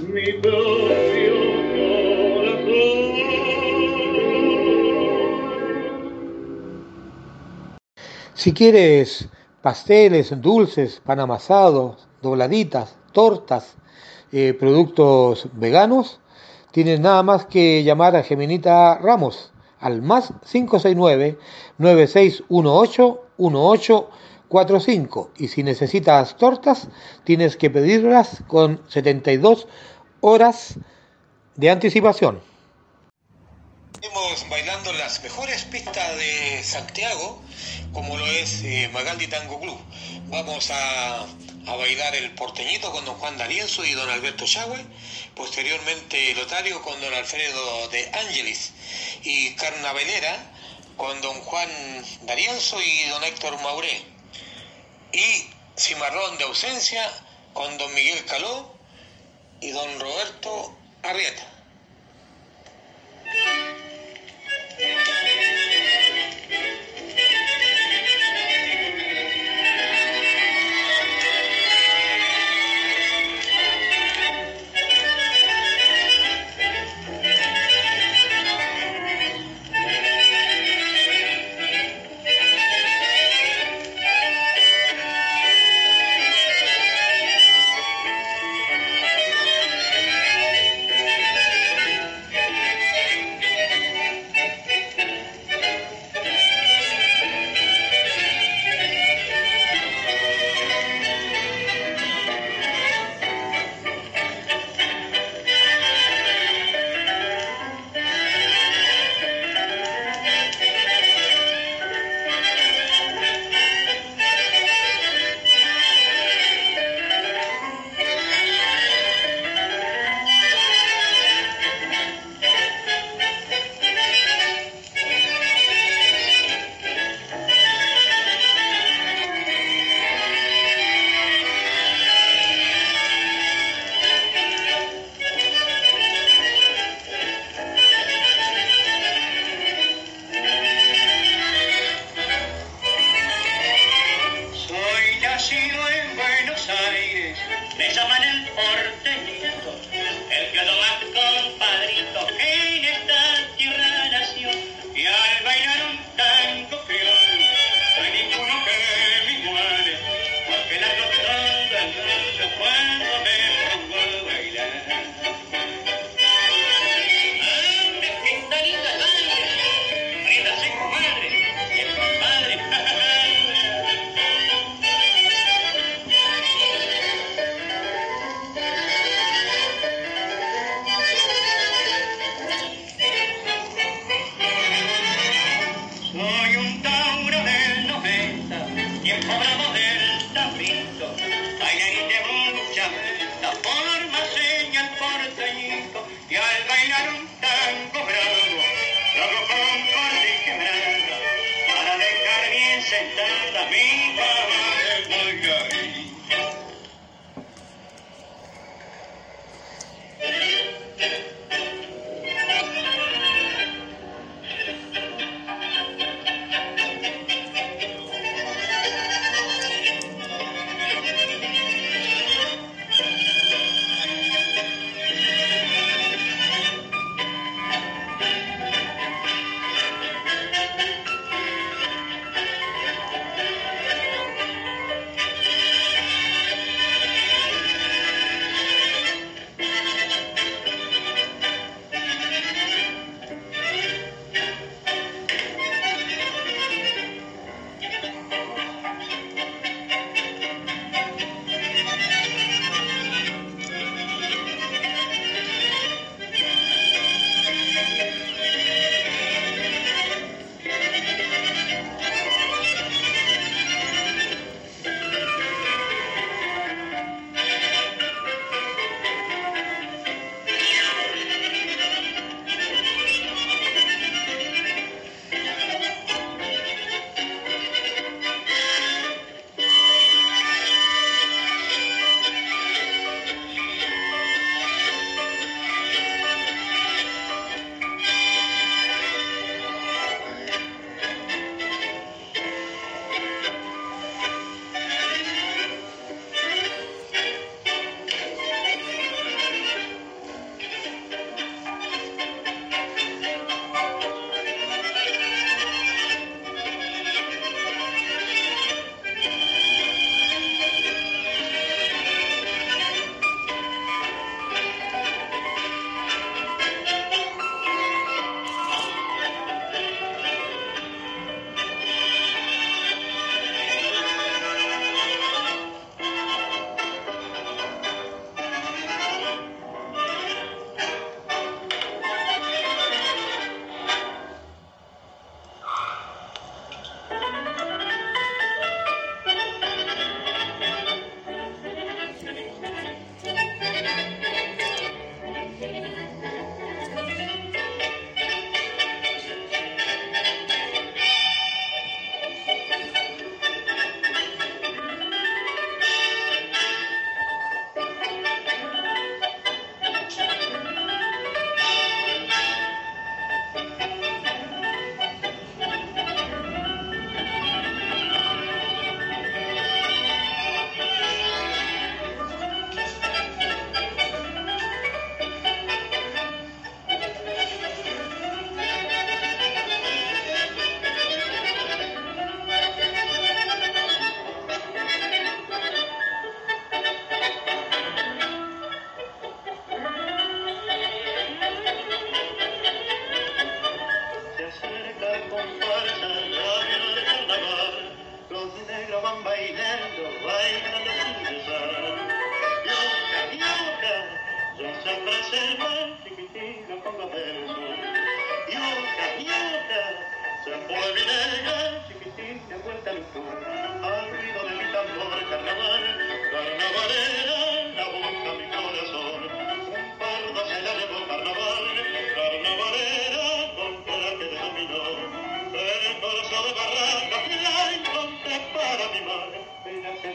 mi propio corazón. Si quieres pasteles, dulces, pan amasado, dobladitas, tortas, eh, productos veganos, tienes nada más que llamar a Geminita Ramos al más 569 9618 1845 y si necesitas tortas tienes que pedirlas con 72 horas de anticipación. Estamos bailando las mejores pistas de Santiago, como lo es eh, Magaldi Tango Club. Vamos a, a, bailar el porteñito con don Juan D'Arienzo y don Alberto Chagüe, posteriormente Lotario con don Alfredo de Ángeles y Carnavelera con don Juan D'Arienzo y don Héctor Mauré. Y Cimarrón de ausencia con don Miguel Caló y don Roberto Arrieta.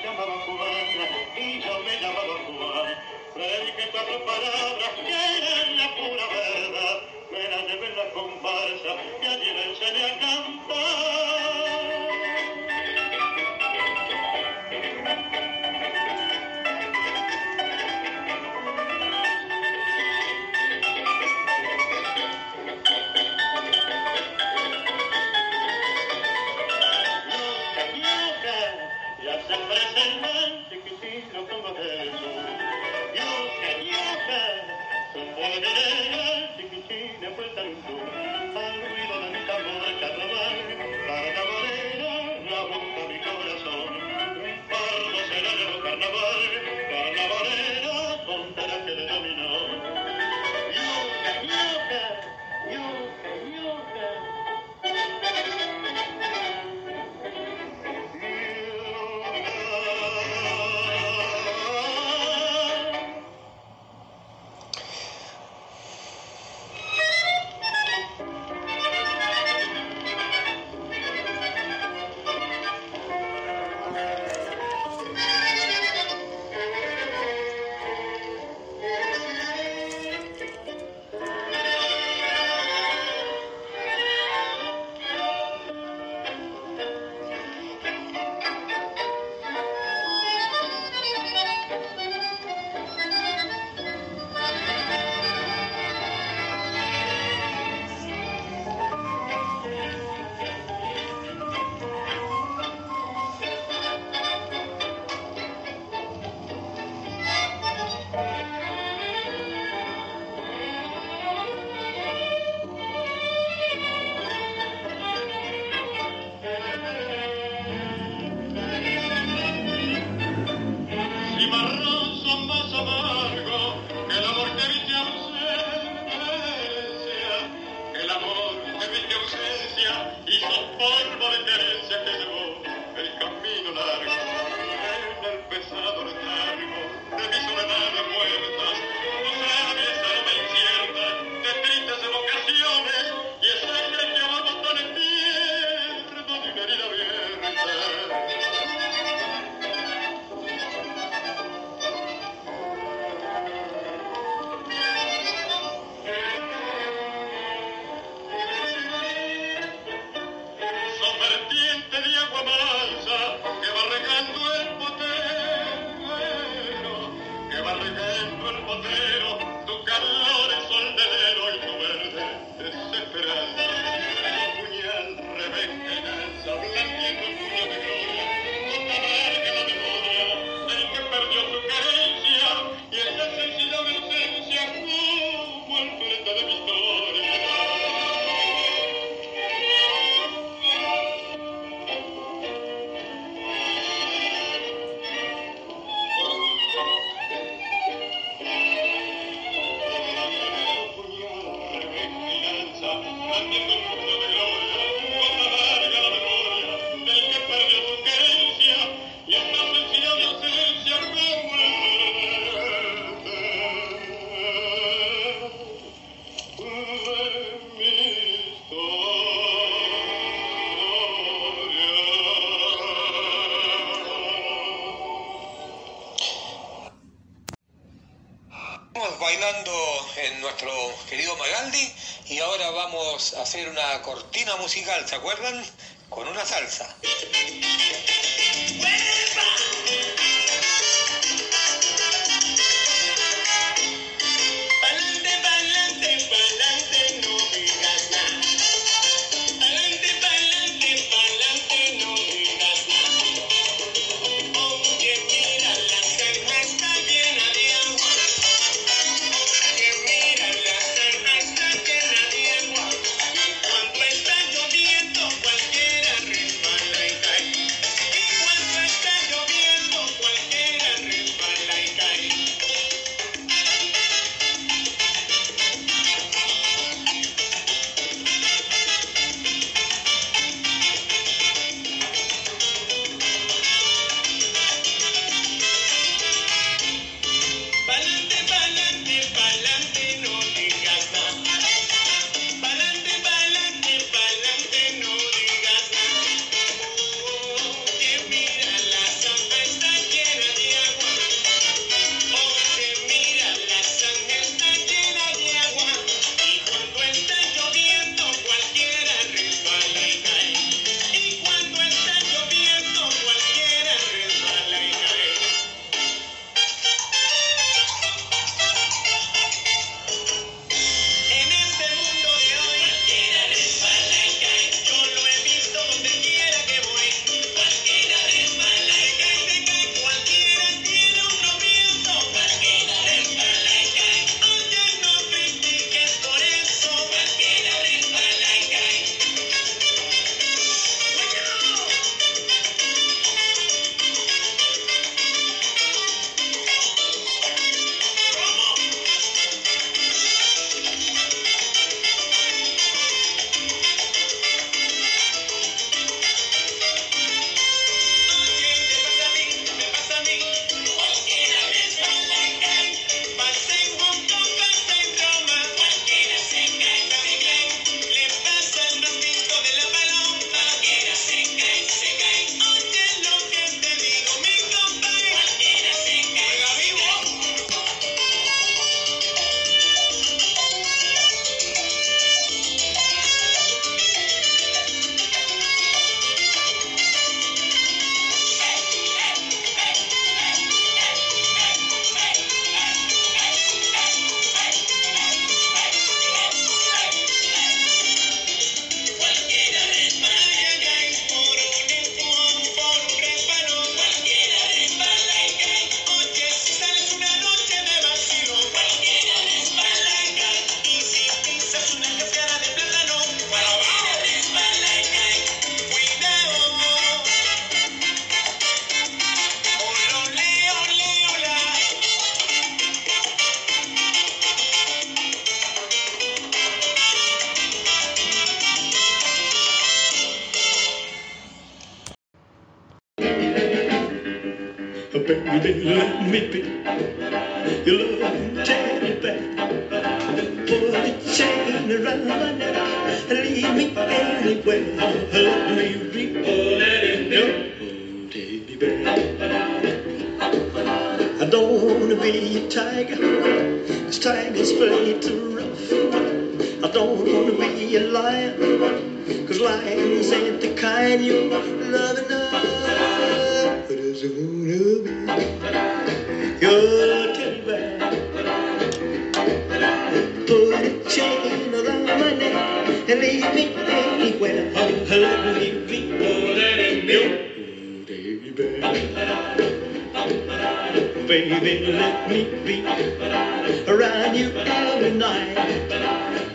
llamaba Juana, y yo me llamaba Juan. que cuatro palabras que eran la pura verdad, me las llevé en la comparsa, que allí le enseñé a cantar. bailando en nuestro querido Magaldi y ahora vamos a hacer una cortina musical, ¿se acuerdan? Con una salsa. Let me be your little teddy bear. Put a chain around my neck leave me anywhere. Let me be, oh, teddy bear. I don't wanna be a tiger. tiger, 'cause tigers play too rough. I don't wanna be a lion, cause lions ain't the kind you love enough. I just wanna be teddy bear. Put a chain around my neck and leave me anywhere. Oh, let me be, oh, your teddy bear. Baby, let me be around you every night.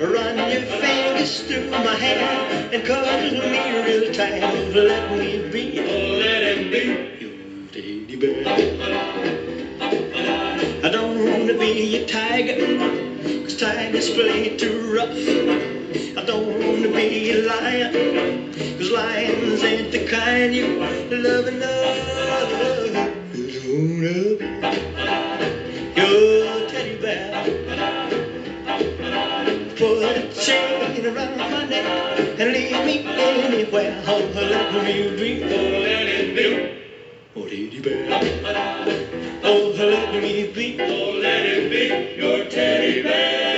Run your fingers through my hair and cuddle me real tight. Let me be, oh, let it be bear. I don't wanna be a tiger, cause tigers play too rough. I don't wanna be a lion, cause lions ain't the kind you love enough. Just wanna be your teddy bear. Put a chain around my neck and leave me anywhere. Oh, let me be, oh, let it be. Oh, teddy bear. Oh, let me be, oh, let it be your teddy bear.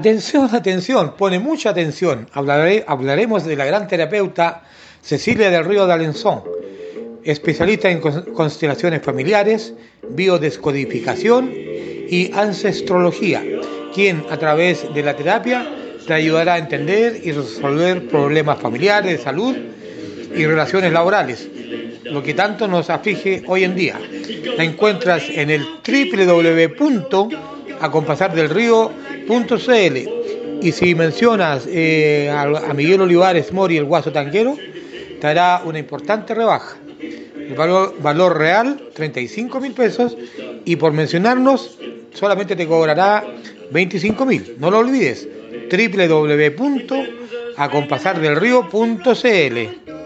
Atención, atención, pone mucha atención. Hablaremos de la gran terapeuta Cecilia del Río de Alenzón, especialista en cons- constelaciones familiares, biodescodificación y ancestrología, quien a través de la terapia te ayudará a entender y resolver problemas familiares, de salud y relaciones laborales, lo que tanto nos aflige hoy en día. La encuentras en el www.acompasardelrío.cl y si mencionas eh, a, a Miguel Olivares Mori, el guaso tanquero, te hará una importante rebaja. El valor, valor real, 35 mil pesos, y por mencionarnos, solamente te cobrará 25 mil. No lo olvides, www.acompasardelrío.cl.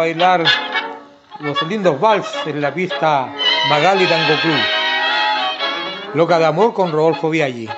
bailar los lindos vals en la pista Magali Tango Club. Loca de amor con Rodolfo Viaggi.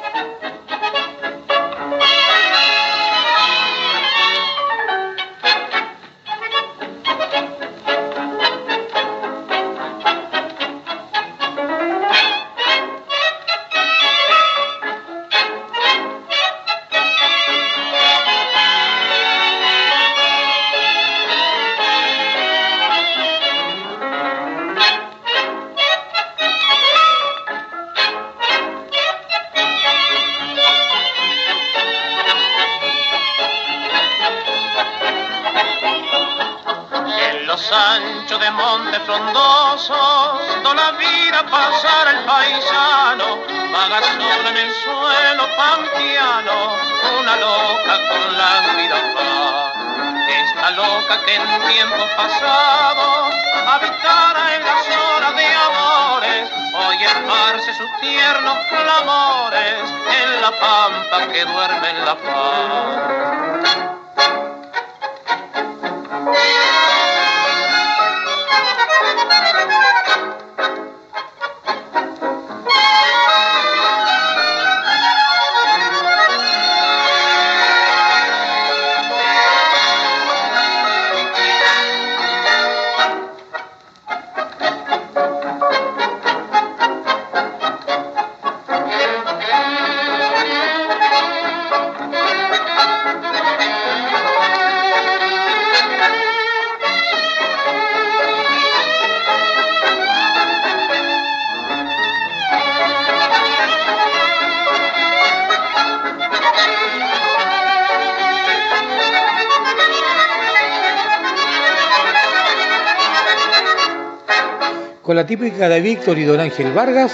Con la típica de Víctor y Don Ángel Vargas,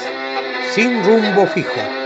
sin rumbo fijo.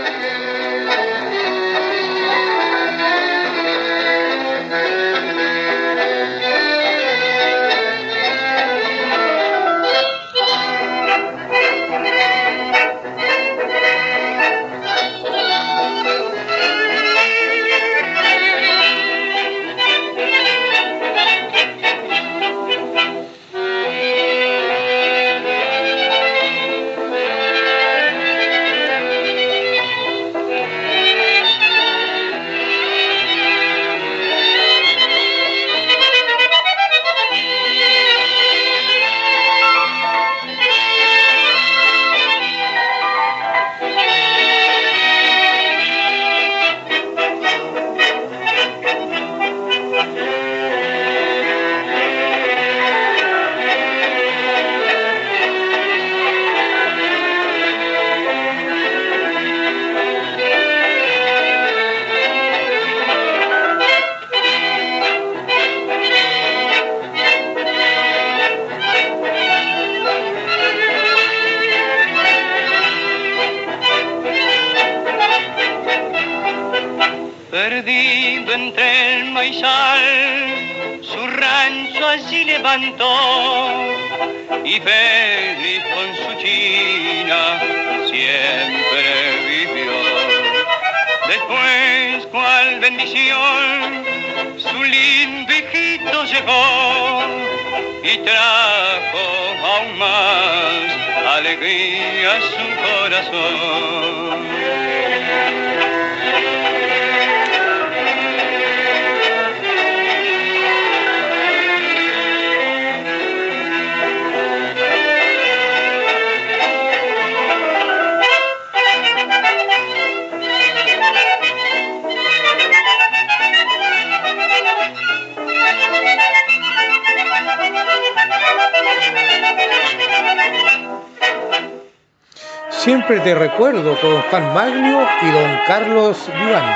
Recuerdo con Juan Maglio y don Carlos Vivani.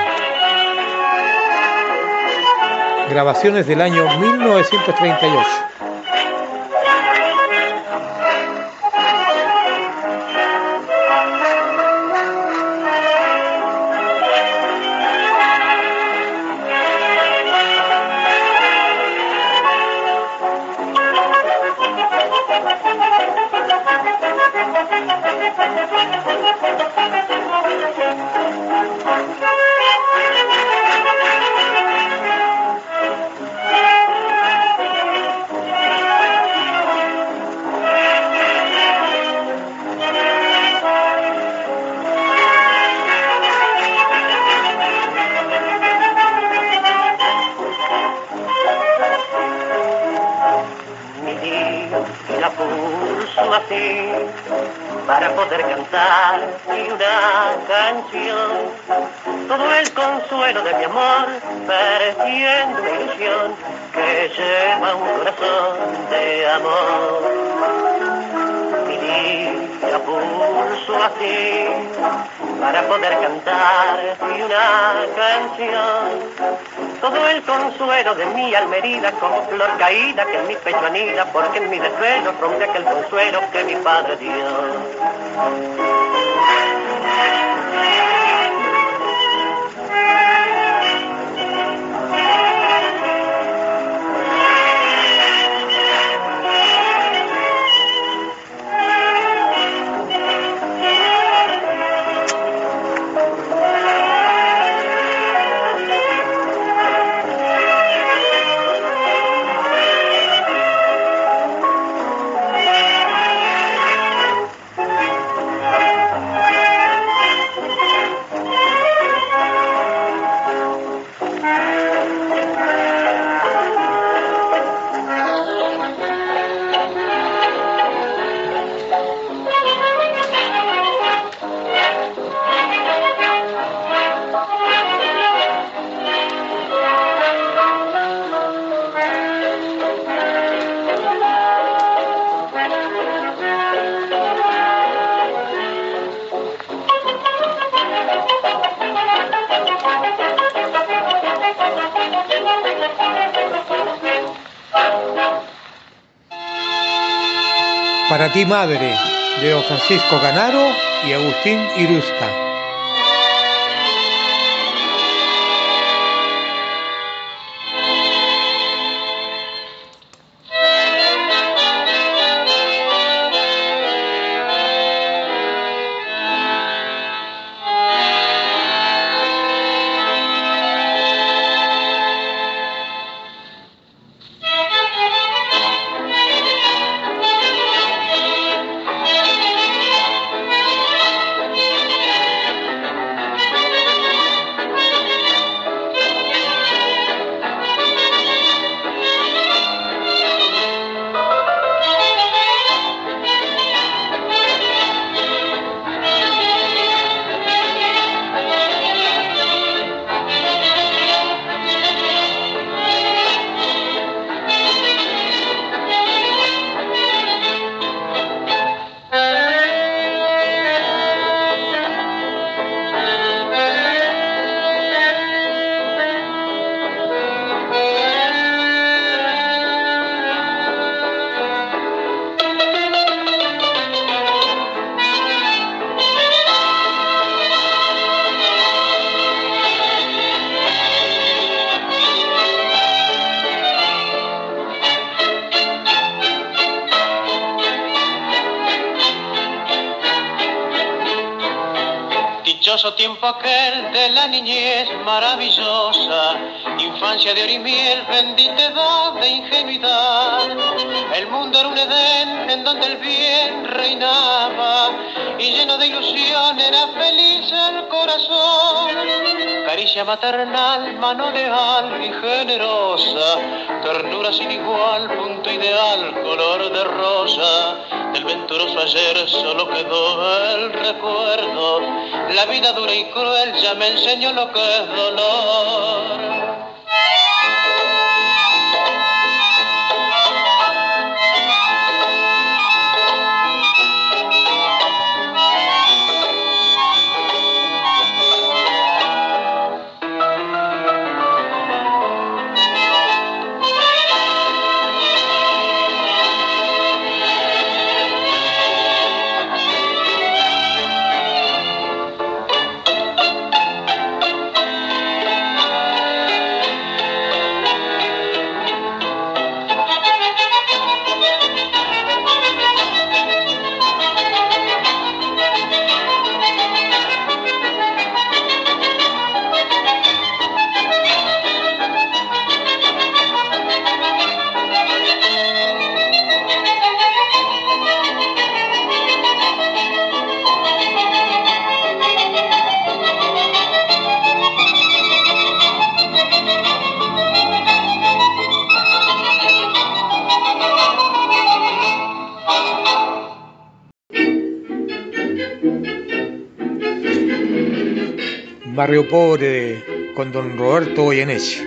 Grabaciones del año 1938. Cantar y una canción. Todo el consuelo de mi amor, perdiendo ilusión que lleva un corazón de amor. Mi vida pulso así para poder cantar y una canción. Todo el consuelo de mi alma como flor caída que en mi pecho anida porque en mi desvelo rompe aquel consuelo que mi padre dio. Para ti, madre, de Francisco Canaro y Agustín Irusca. pobre con don Roberto Goyeneche.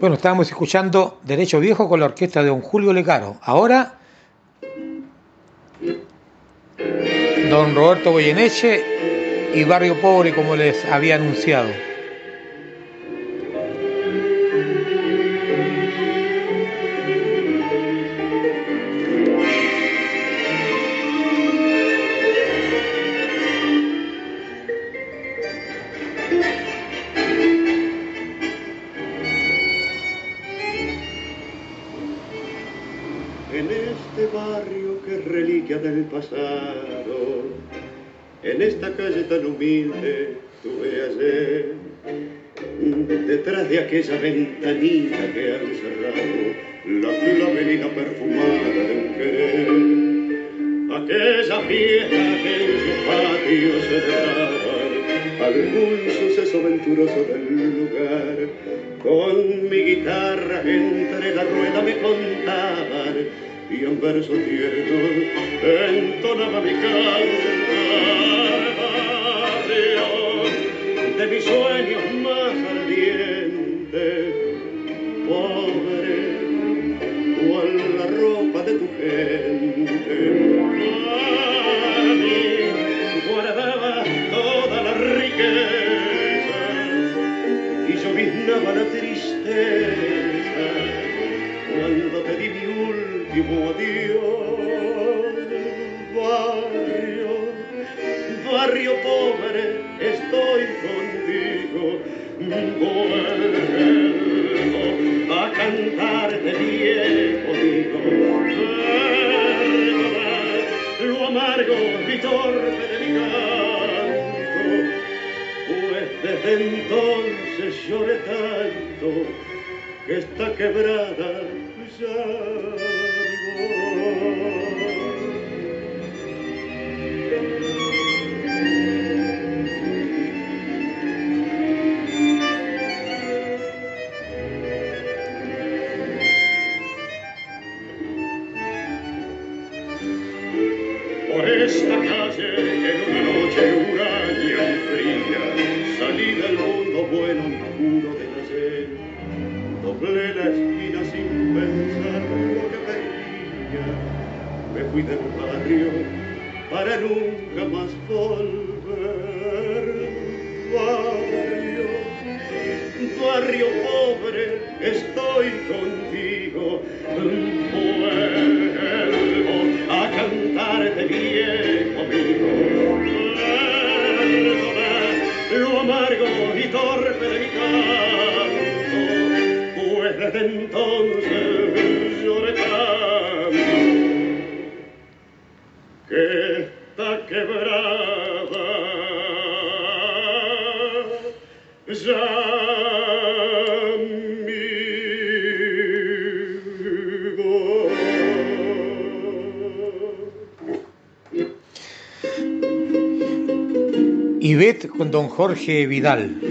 Bueno, estábamos escuchando Derecho Viejo con la orquesta de don Julio Lecaro. Ahora, don Roberto Goyeneche y Barrio Pobre, como les había anunciado. con don Jorge Vidal.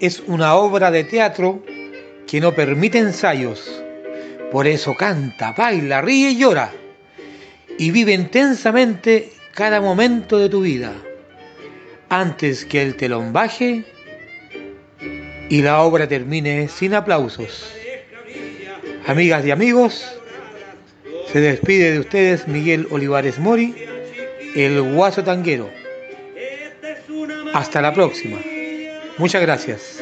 es una obra de teatro que no permite ensayos. Por eso canta, baila, ríe y llora. Y vive intensamente cada momento de tu vida. Antes que el telón baje y la obra termine sin aplausos. Amigas y amigos, se despide de ustedes Miguel Olivares Mori, el guaso tanguero. Hasta la próxima. Muchas gracias.